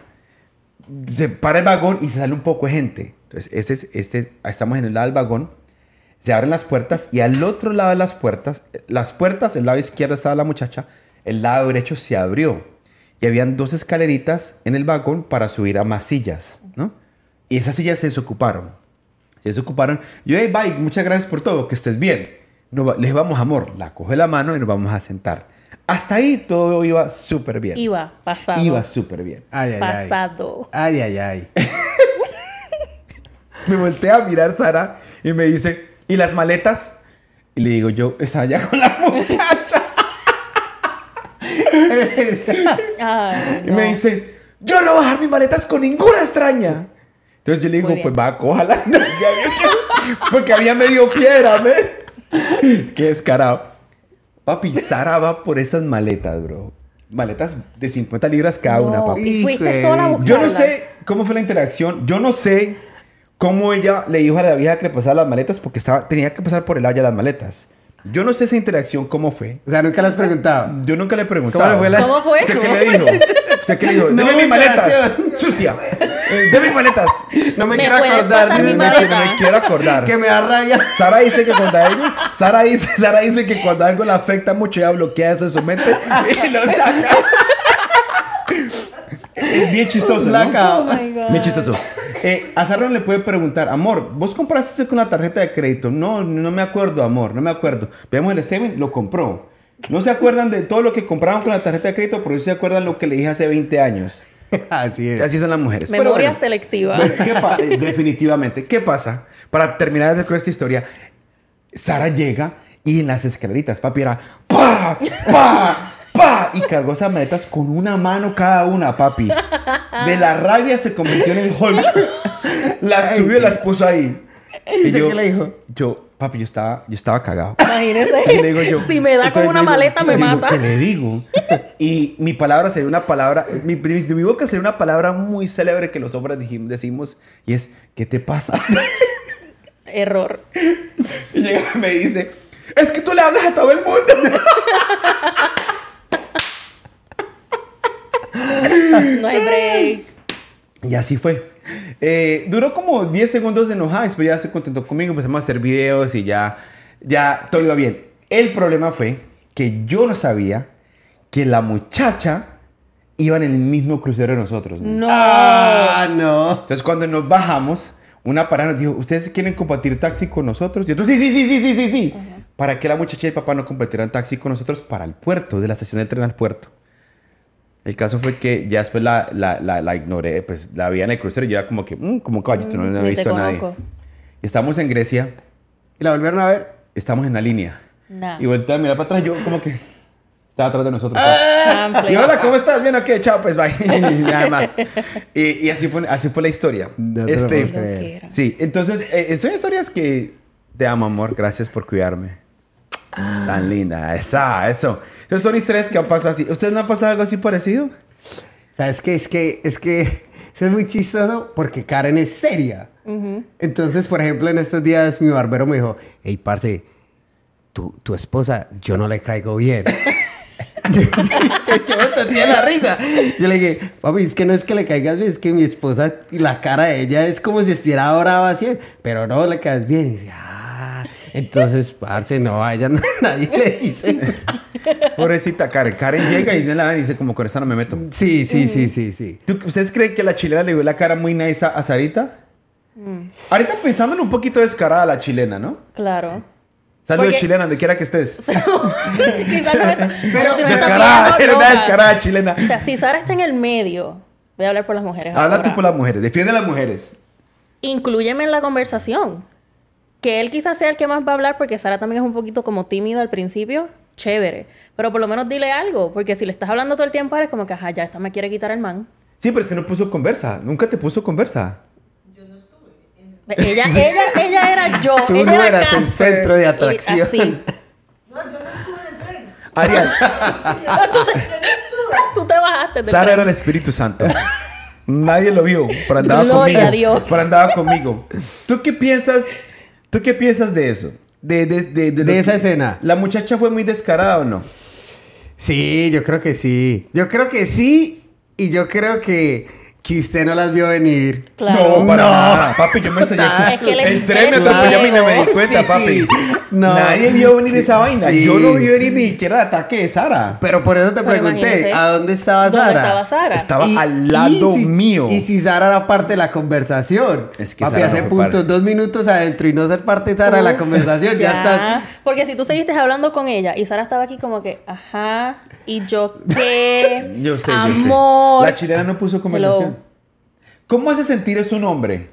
S1: se para el vagón y se sale un poco de gente. Entonces, este es, este es- estamos en el lado del vagón, se abren las puertas y al otro lado de las puertas, las puertas, el lado izquierdo estaba la muchacha, el lado derecho se abrió y habían dos escaleritas en el vagón para subir a más sillas, ¿no? Y esas sillas se desocuparon. Se desocuparon. Yo, hey, bye, muchas gracias por todo, que estés bien. No, va- les vamos, amor. La coge la mano y nos vamos a sentar. Hasta ahí todo iba súper bien.
S3: Iba, pasado.
S1: Iba súper bien.
S2: Ay, ay, ay.
S3: pasado.
S2: Ay, ay, ay. [laughs]
S1: Me volteé a mirar Sara y me dice, ¿y las maletas? Y le digo yo, estaba ya con la [laughs] muchacha.
S3: Ay,
S1: Y me dice, yo no voy a dejar mis maletas con ninguna extraña. Entonces yo le digo, pues va, cójalas. [laughs] Porque había medio piedra, ¿me? Qué descarado. Papi, Sara va por esas maletas, bro. Maletas de 50 libras cada una, papi.
S3: Y fuiste sola a buscarlas.
S1: Yo no sé cómo fue la interacción. Yo no sé cómo ella le dijo a la vieja que le pasara las maletas porque estaba, tenía que pasar por el área de las maletas. Yo no sé esa interacción cómo fue.
S2: O sea, nunca le has preguntado.
S1: Yo nunca le he preguntado.
S2: ¿Cómo fue la-
S3: ¿Cómo fue?
S1: ¿Usted qué le dijo? ¿Usted qué le dijo?
S2: No
S1: Deme mis maletas. Sucia. Eh, Deme mis maletas.
S2: No me,
S3: ¿Me
S2: quiero acordar.
S3: pasar mi
S2: dice
S3: maleta?
S1: No me quiero acordar.
S2: Que me da rabia.
S1: Sara dice que cuando algo, Sara dice, Sara dice que cuando algo le afecta mucho ella bloquea eso en su mente y lo saca. Es bien chistoso, ¿no?
S3: Oh my God.
S1: Bien chistoso. Eh, a Sara le puede preguntar, amor, ¿vos compraste eso con la tarjeta de crédito? No, no me acuerdo, amor, no me acuerdo. Veamos el Steven, lo compró. No se acuerdan de todo lo que compraron con la tarjeta de crédito, pero sí se acuerdan lo que le dije hace 20 años. [laughs]
S2: Así es.
S1: Así son las mujeres.
S3: Memoria
S1: bueno.
S3: selectiva.
S1: Bueno, ¿qué eh, definitivamente. ¿Qué pasa? Para terminar con esta historia, Sara llega y en las escaleritas, papi, era ¡pa! ¡pa! ¡Pa! Y cargó esas maletas con una mano cada una, papi. De la rabia se convirtió en el Hulk. Las subió y las puso ahí.
S2: ¿Y usted qué le dijo?
S1: Yo, papi, yo estaba, yo estaba cagado.
S3: Imagínese.
S1: Y le digo yo,
S3: si me da con una
S1: digo-
S3: maleta, me
S1: digo,
S3: mata.
S1: ¿Qué le digo? Y mi palabra sería una palabra, mi, mi, mi boca sería una palabra muy célebre que los hombres decimos y es, ¿qué te pasa?
S3: Error.
S1: Y llega y me dice, es que tú le hablas a todo el mundo. [laughs] [laughs]
S3: No hay break.
S1: Y así fue. Eh, duró como 10 segundos de enojada, después ya se contentó conmigo, empezamos a hacer videos y ya, ya todo iba bien. El problema fue que yo no sabía que la muchacha iba en el mismo crucero de nosotros. ¿no?
S3: No.
S2: Ah, no.
S1: Entonces cuando nos bajamos, una parada nos dijo, ¿ustedes quieren compartir taxi con nosotros? Y nosotros, sí, sí, sí, sí, sí, sí, sí. Para que la muchacha y el papá no compartieran taxi con nosotros para el puerto, de la estación del tren al puerto. El caso fue que ya después la, la, la, la ignoré, pues la vi en el crucero y yo era como que, "Mm, como caballito, no, no he visto a nadie. estamos en Grecia,
S2: ¿Y la volvieron a ver?
S1: estamos en la línea.
S3: Nah.
S1: Y volteé a mirar para atrás, yo como que estaba atrás de nosotros.
S3: Chanfles.
S1: Y hola, ¿cómo estás? Bien, ok, chao, pues bye. [laughs] Y nada más. Y, y así, fue, así fue la historia.
S2: No
S1: este, sí, entonces, eh, son historias que te amo, amor. Gracias por cuidarme. Tan linda. Esa, eso. Entonces son historias que han pasado así. ¿Ustedes no han pasado algo así parecido?
S2: ¿Sabes qué? Es que, es que, eso es muy chistoso porque Karen es seria. Entonces, por ejemplo, en estos días mi barbero me dijo, hey, parce, tu, tu esposa, yo no le caigo bien. [laughs] [laughs] se echó tiene la risa. Yo le dije, papi, es que no es que le caigas bien, es que mi esposa, la cara de ella es como si estuviera brava así, pero no le caes bien. Y dice, ah, entonces, parce, no, a ella no- nadie le dice.
S1: Pobrecita Karen. Karen llega y la y dice como con esta no me meto.
S2: Sí, sí, sí, sí, sí.
S1: ¿Tú- ¿Ustedes creen que la chilena le dio la cara muy nice a, Sarita? Ahorita pensándole un poquito descarada a la chilena, ¿no?
S3: Claro.
S1: Saludos
S3: Porque-
S1: chilena, donde quiera que estés. [laughs] [laughs] Pero descarada, era una descarada chilena.
S3: O sea, si Sara está en el medio, voy a hablar por las mujeres.
S1: Habla
S3: ahora.
S1: tú por las mujeres, defiende a las mujeres.
S3: Inclúyeme en la conversación. Que él quizás sea el que más va a hablar porque Sara también es un poquito como tímida al principio. Chévere. Pero por lo menos dile algo. Porque si le estás hablando todo el tiempo, eres como que, ajá, ya esta me quiere quitar el man.
S1: Sí, pero es que no puso conversa. Nunca te puso conversa.
S3: Ella, ella, [laughs] ella era yo.
S2: Tú
S3: ella
S2: no
S3: era
S2: eras el centro de
S3: Y
S2: atracción.
S3: Así. [laughs]
S1: Ariel, [laughs]
S3: Tú te bajaste. del
S1: Sara
S3: tren.
S1: era el Espíritu Santo. Nadie lo vio, pero andaba
S3: Gloria
S1: conmigo.
S3: a Dios.
S1: Pero andaba conmigo. ¿Tú qué piensas? ¿Tú qué piensas de eso? De, de, de,
S2: De
S1: lo
S2: esa
S1: que-
S2: escena.
S1: ¿La muchacha fue muy descarada o no?
S2: Sí, yo creo que sí. Yo creo que sí. Y yo creo que, que usted no las vio venir.
S3: Claro.
S1: No, para
S2: No.
S1: nada. Papi, yo me [laughs] estoy
S3: Es que es-
S1: Entré, me atropelló y no me di cuenta,
S2: Sí.
S1: papi. [laughs]
S2: No.
S1: Nadie vio venir esa vaina.
S2: Sí.
S1: Yo no vi venir ni siquiera el ataque de Sara.
S2: Pero por eso te
S3: Pero
S2: pregunté, ¿a dónde estaba
S3: ¿Dónde
S2: Sara?
S3: estaba Sara?
S1: Estaba
S2: Y-
S1: al lado
S2: y si-
S1: mío.
S2: Y si Sara era parte de la conversación.
S1: Es que
S2: Papi,
S1: Sara
S2: hace
S1: no
S2: puntos, dos minutos adentro y no ser parte de Sara de la conversación, ya, estás.
S3: Porque si tú seguiste hablando con ella y Sara estaba aquí como que, ajá, y yo qué, [laughs]
S1: Yo sé, yo sé.
S3: amor.
S1: La chilena no puso conversación.
S3: Hello.
S1: ¿Cómo hace sentir eso un hombre?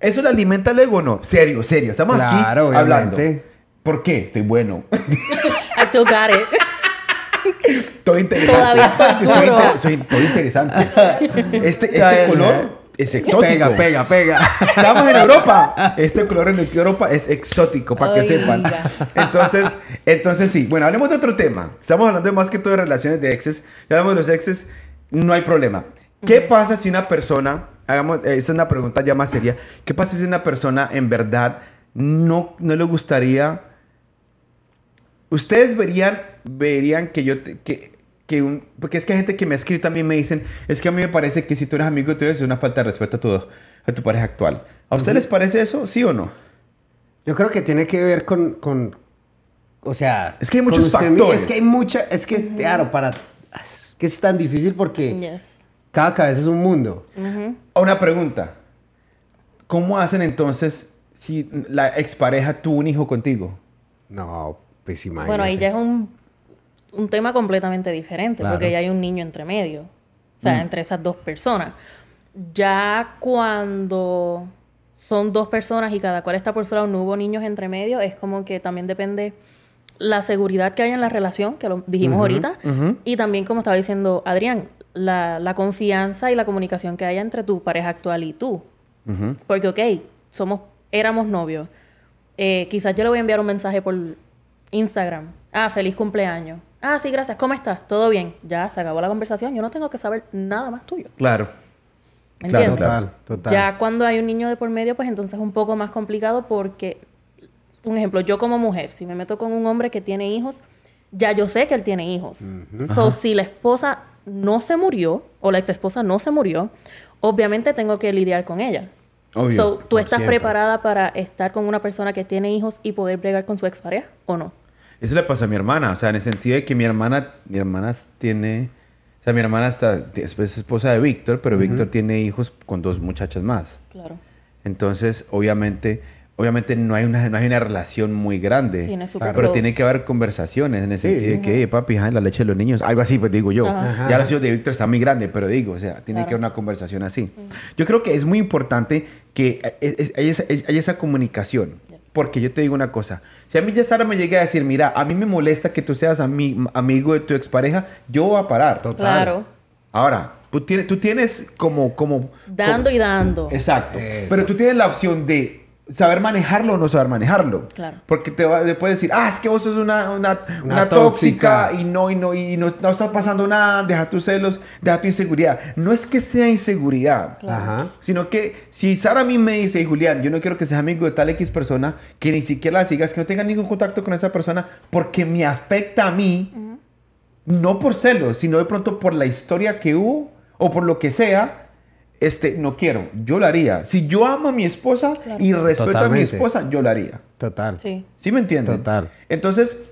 S1: ¿Eso le alimenta el ego o no? Serio, serio. Estamos
S2: Claro,
S1: aquí hablando.
S2: obviamente.
S1: ¿Por qué? Estoy bueno.
S3: I still got it.
S1: Estoy interesante.
S3: Estoy duro.
S1: inter- soy- estoy interesante. Este, este color es exótico.
S2: Pega, pega, pega.
S1: Estamos en Europa. [laughs] Este color en Europa es exótico, para que sepan. Entonces, entonces sí. Bueno, hablemos de otro tema. Estamos hablando de más que todo de relaciones de exes. Ya hablamos de los exes, no hay problema. ¿Qué pasa si una persona, hagamos, eh, esa es una pregunta ya más seria, ¿qué pasa si una persona en verdad no, no le gustaría... Ustedes verían, verían que yo, te- que, que un, porque es que hay gente que me ha escrito a mí me dicen, es que a mí me parece que si tú eres amigo de es una falta de respeto a tu, a tu pareja actual. ¿A ustedes les parece eso? ¿Sí o no?
S2: Yo creo que tiene que ver con, con o sea...
S1: Es que hay muchos factores.
S2: Es que hay mucha, es que, claro, para... Es que es tan difícil porque
S3: Yes.
S2: Cada cabeza es un mundo.
S1: Una pregunta. ¿Cómo hacen entonces si la expareja tuvo un hijo contigo?
S2: No, pues imagínese.
S3: Bueno, ahí ya es un, un tema completamente diferente,
S2: Claro.
S3: porque ya hay un niño entre medio. O sea, entre esas dos personas. Ya cuando son dos personas y cada cual está por su lado, no hubo niños entre medio, es como que también depende la seguridad que hay en la relación, que lo dijimos ahorita, y también, como estaba diciendo Adrián, la, la confianza y la comunicación que haya entre tu pareja actual y tú. Porque, ok, somos, éramos novios. Eh, quizás yo le voy a enviar un mensaje por Instagram. Ah, feliz cumpleaños. Ah, sí, gracias. ¿Cómo estás? ¿Todo bien? Ya, se acabó la conversación. Yo no tengo que saber nada más tuyo.
S1: Claro.
S3: ¿Me
S1: Claro,
S3: entiendes?
S2: Total, total.
S3: Ya cuando hay un niño de por medio, pues entonces es un poco más complicado porque, un ejemplo, yo como mujer, si me meto con un hombre que tiene hijos, ya yo sé que él tiene hijos. So, si la esposa no se murió o la ex esposa no se murió, obviamente tengo que lidiar con ella.
S1: Obvio,
S3: So, ¿Tú
S2: por
S3: estás
S2: siempre.
S3: preparada para estar con una persona que tiene hijos y poder bregar con su expareja o no?
S1: Eso le pasó a mi hermana. O sea, en el sentido de que mi hermana, mi hermana tiene... O sea, mi hermana está, es esposa de Víctor, pero Víctor tiene hijos con dos muchachas más.
S3: Claro.
S1: Entonces, obviamente, obviamente no hay una, no hay una relación muy grande.
S3: Sí, no es
S1: pero tiene que haber conversaciones en el
S2: Sí.
S1: sentido de que, "Oye, papi, ajá, la leche de los niños, algo así, pues digo yo.
S3: Ajá.
S1: Ya los hijos de Víctor están muy grandes, pero digo, o sea, tiene
S3: Claro.
S1: que haber una conversación así. Yo creo que es muy importante que eh, es- es- haya esa, es- esa comunicación.
S3: Yes.
S1: Porque yo te digo una cosa, si a mí ya Sara me llega a decir, mira, a mí me molesta que tú seas ami- amigo de tu expareja, yo voy a parar.
S2: Total.
S3: Claro.
S1: Ahora, tú tienes, tú tienes como, como,
S3: Dando y dando.
S1: Exacto.
S2: Eso.
S1: Pero tú tienes la opción de saber manejarlo o no saber manejarlo.
S3: Claro.
S1: Porque te, va, te puede decir, ah, es que vos sos una, una,
S2: Una
S1: una tóxica,
S2: tóxica.
S1: y no, y no, y no, no está pasando nada, deja tus celos, deja tu inseguridad. No es que sea inseguridad,
S2: Ajá.
S1: sino que si Sara a mí me dice, "Hey, Julián, yo no quiero que seas amigo de tal X persona, que ni siquiera la sigas, que no tenga ningún contacto con esa persona, porque me afecta a mí, no por celos, sino de pronto por la historia que hubo o por lo que sea, este, no quiero, yo lo haría. Si yo amo a mi esposa y respeto a mi esposa, yo lo haría.
S2: Total.
S3: Sí.
S1: ¿Sí me entienden?
S2: Total.
S1: Entonces,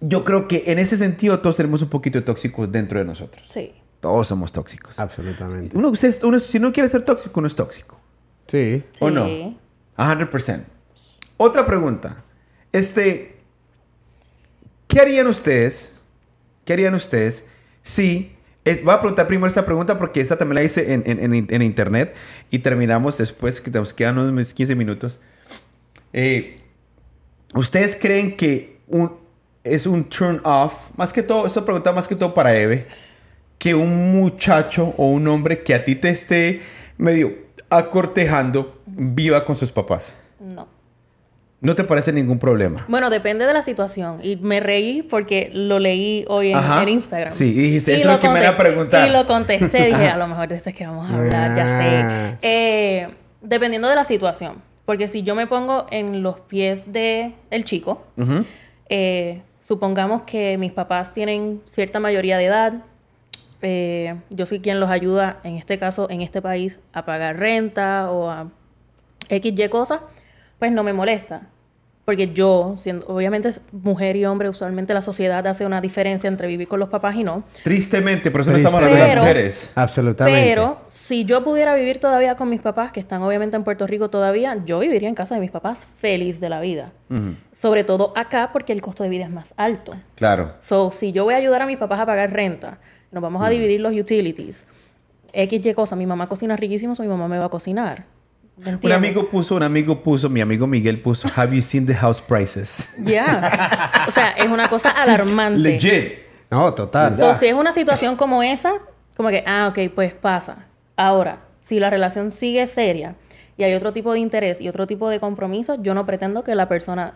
S1: yo creo que en ese sentido todos tenemos un poquito tóxicos dentro de nosotros.
S3: Sí.
S1: Todos somos tóxicos.
S2: Absolutamente.
S1: Uno, uno- si no quiere ser tóxico, uno es tóxico.
S2: Sí.
S1: ¿O
S3: Sí.
S1: no? 100%. Otra pregunta. Este, ¿qué harían ustedes? ¿Qué harían ustedes si... es- voy a preguntar primero esta pregunta porque esta también la hice en, en- en- en internet y terminamos después, que nos quedan unos 15 minutos. Eh, ¿Ustedes creen que un, es un turn off? Más que todo, esta pregunta más que todo para Eve. Que un muchacho o un hombre que a ti te esté medio acortejando viva con sus papás.
S3: No.
S1: No te parece ningún problema.
S3: Bueno, depende de la situación. Y me reí porque lo leí hoy en, Instagram.
S1: Sí, y dijiste, eso es lo que me iba a preguntar.
S3: Y lo contesté. [laughs] Dije, a lo mejor de esto es que vamos a hablar, ya sé. Eh, dependiendo de la situación. Porque si yo me pongo en los pies de el chico, eh, supongamos que mis papás tienen cierta mayoría de edad. eh, yo soy quien los ayuda, en este caso, en este país, a pagar renta o a XY cosas, pues no me molesta. Porque yo, siendo, obviamente es mujer y hombre, usualmente la sociedad hace una diferencia entre vivir con los papás y no.
S1: Tristemente, por eso no estamos hablando de las mujeres.
S2: Absolutamente.
S3: Pero si yo pudiera vivir todavía con mis papás, que están obviamente en Puerto Rico todavía, yo viviría en casa de mis papás feliz de la vida. Sobre todo acá porque el costo de vida es más alto.
S1: Claro.
S3: So, si yo voy a ayudar a mis papás a pagar renta, nos vamos a dividir los utilities, X, Y cosa, mi mamá cocina riquísimo, so mi mamá me va a cocinar. ¿Me
S1: Un amigo puso, un amigo puso, mi amigo Miguel puso, Have you seen the house prices?
S3: Ya. o sea, es una cosa alarmante.
S1: Legit.
S2: No, total.
S3: So, si es una situación como esa, como que, ah, ok, pues pasa. Ahora, si la relación sigue seria y hay otro tipo de interés y otro tipo de compromiso, yo no pretendo que la persona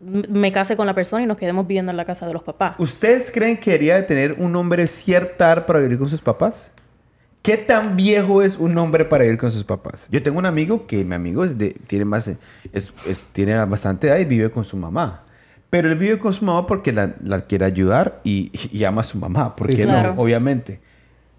S3: me case con la persona y nos quedemos viviendo en la casa de los papás.
S1: ¿Ustedes creen que debería de tener un hombre cierta edad para vivir con sus papás? ¿Qué tan viejo es un hombre para vivir con sus papás? Yo tengo un amigo que mi amigo es de, tiene, más, es, es- tiene bastante edad y vive con su mamá. Pero él vive con su mamá porque la, la quiere ayudar y, y ama a su mamá. ¿Por
S2: Sí,
S1: no? Obviamente.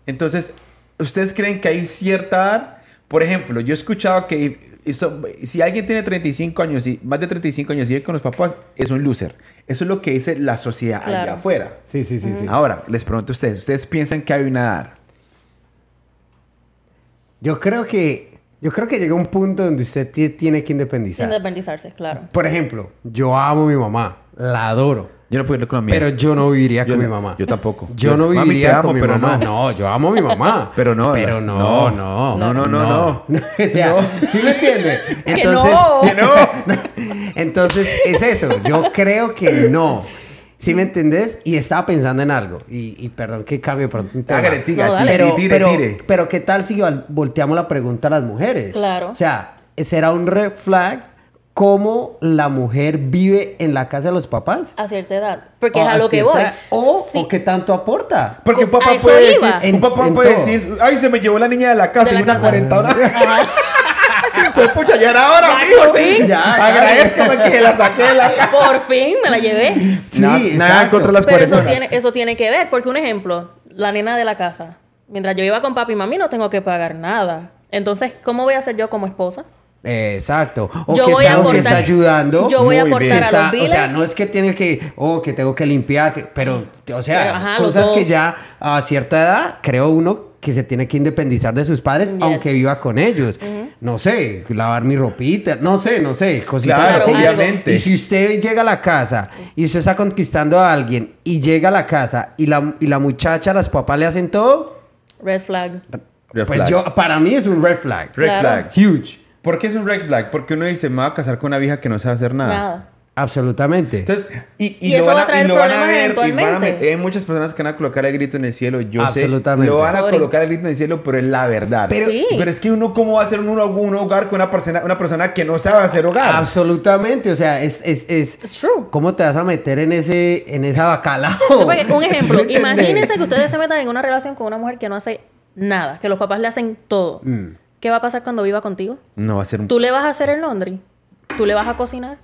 S1: Entonces, ¿ustedes creen que hay cierta edad? Por ejemplo, yo he escuchado que eso- si alguien tiene 35 años y más de 35 años y vive con los papás, es un loser. Eso es lo que dice la sociedad allá afuera.
S2: Sí, sí, sí, sí.
S1: Ahora, les pregunto a ustedes, ¿ustedes piensan que hay una edad?
S2: Yo creo que yo creo que llega un punto donde usted ti- tiene que independizar.
S3: independizarse, claro.
S2: Por ejemplo, yo amo a mi mamá, la adoro,
S1: Yo no puedo ir con la mía.
S2: pero yo no viviría
S1: Yo
S2: con
S1: no-
S2: mi mamá.
S1: yo tampoco.
S2: Yo
S1: Yo-
S2: no viviría
S1: amo,
S2: con mi
S1: pero
S2: mamá.
S1: no.
S2: No. yo amo a mi mamá. [laughs]
S1: Pero no,
S2: Pero no,
S1: no.
S2: no.
S1: No, no, no, no. [laughs]
S2: o sea, ¿sí me entiende? [laughs]
S3: Que no.
S1: ¡Que no!
S2: Entonces, es eso. Yo creo que no. ¿Sí me entendés? Y estaba pensando en algo. Y, y perdón que cambie por un tema.
S1: Hágale, tira,
S3: No,
S1: tire,
S3: dale.
S2: Pero,
S1: tire,
S2: pero,
S1: tire.
S2: pero ¿qué tal si vol- volteamos la pregunta a las mujeres?
S3: Claro.
S2: O sea, ¿será un red flag cómo la mujer vive en la casa de los papás?
S3: A cierta edad. Porque
S2: O
S3: es a lo que voy.
S2: O,
S3: Sí.
S2: o qué tanto aporta.
S1: Porque un papá puede decir, un papá puede
S2: todo.
S1: decir, ay, se me llevó la niña de la casa
S3: De
S1: y
S3: la
S1: una
S3: casa.
S1: cuarentona.
S3: Ajá. [laughs] [laughs]
S1: Pues pucha, ya era hora,
S3: Ya,
S1: mijo.
S3: por fin.
S2: Ya,
S1: Agradezcame que la saqué de la [laughs] casa.
S3: Por fin me la llevé.
S2: Sí,
S1: nada, nada
S2: exacto.
S1: contra las
S3: Pero eso tiene, eso tiene que ver, porque un ejemplo, la nena de la casa. Mientras yo iba con papi y mami, no tengo que pagar nada. Entonces, ¿cómo voy a hacer yo como esposa?
S2: Exacto. O
S3: Yo
S2: que
S3: voy a aportar-
S2: está ayudando.
S3: yo voy a aportar a
S2: Está-
S3: los biles.
S2: O sea, no es que tiene que, oh, que tengo que limpiar, que- pero, o sea,
S3: Pero, ajá, los
S2: cosas que ya a cierta edad, creo uno que se tiene que independizar de sus padres,
S3: Yes.
S2: aunque viva con ellos. No sé, lavar mi ropita, no sé, no sé, cositas
S1: Claro,
S2: así.
S1: obviamente.
S2: Y si usted llega a la casa y usted está conquistando a alguien y llega a la casa y la, y la muchacha, los papás le hacen todo,
S3: Red flag.
S1: Red
S2: pues
S1: flag.
S2: yo, para mí es un red flag.
S1: Red
S3: Claro.
S1: flag.
S2: Huge.
S1: ¿Por qué es un red flag? Porque uno dice, me voy a casar con una vieja que no sabe hacer nada.
S3: Nada.
S2: Absolutamente.
S1: Entonces, y,
S3: Y eso va a traer
S1: y lo van a
S3: problemas
S1: ver, y van a meter- hay muchas personas que van a colocar el grito en el cielo. Yo
S2: Absolutamente.
S1: sé, lo van a
S3: Sorry.
S1: colocar el grito en el cielo, pero es la verdad.
S3: Pero- Sí.
S1: pero es que uno, ¿cómo va a hacer un, un hogar con una persona, una persona que no sabe hacer hogar?
S2: Absolutamente, o sea, es, es, es
S3: It's true.
S2: ¿cómo te vas a meter en ese, en esa bacalao? [laughs] [laughs]
S3: Sí, un ejemplo, imagínense que ustedes se metan en una relación con una mujer que no hace nada, que los papás le hacen todo.
S2: Mm.
S3: ¿Qué va a pasar cuando viva contigo?
S1: No va a ser un...
S3: ¿Tú le vas a hacer el laundry? ¿Tú le vas a cocinar?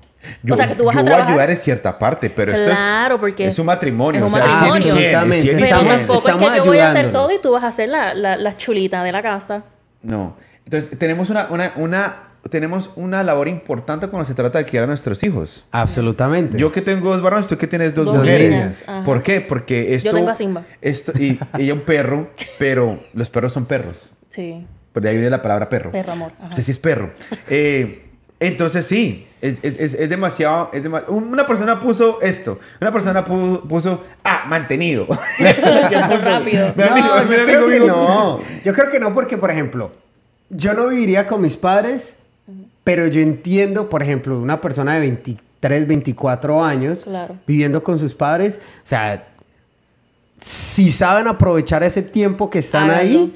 S1: Yo,
S3: o sea, que tú vas
S1: yo
S3: a
S1: voy
S3: trabajar.
S1: a ayudar en cierta parte, pero
S3: Claro,
S1: esto es,
S3: porque
S1: es un matrimonio.
S3: es un
S1: o sea, es
S3: matrimonio.
S1: 100 y 100, es 100 y
S2: Absolutamente.
S3: Pero tampoco es que yo voy a hacer todo y tú vas a hacer la, la, la chulita de la casa.
S1: No. Entonces, tenemos una, una, una, tenemos una labor importante cuando se trata de criar a nuestros hijos.
S2: Absolutamente.
S1: Yo que tengo dos varones, tú que tienes dos,
S3: Dos
S1: mujeres.
S2: niñas.
S1: ¿Por qué? Porque esto...
S3: tengo a Simba.
S1: Esto, y ella un perro, pero los perros son perros.
S3: Sí.
S1: Por de ahí viene la palabra perro.
S3: Perro, amor. Ajá.
S1: No sé si es perro. Eh, entonces sí, es, es- es- es demasiado, es Una persona puso esto. Una persona pu- puso, ah, mantenido. [laughs] [laughs]
S2: No, yo
S1: amigo
S2: creo que no. Yo creo que no porque, por ejemplo, yo no viviría con mis padres, pero yo entiendo, por ejemplo, una persona de 23, 24 años
S3: Claro.
S2: viviendo con sus padres, o sea, si saben aprovechar ese tiempo que están
S3: Háganlo.
S2: ahí,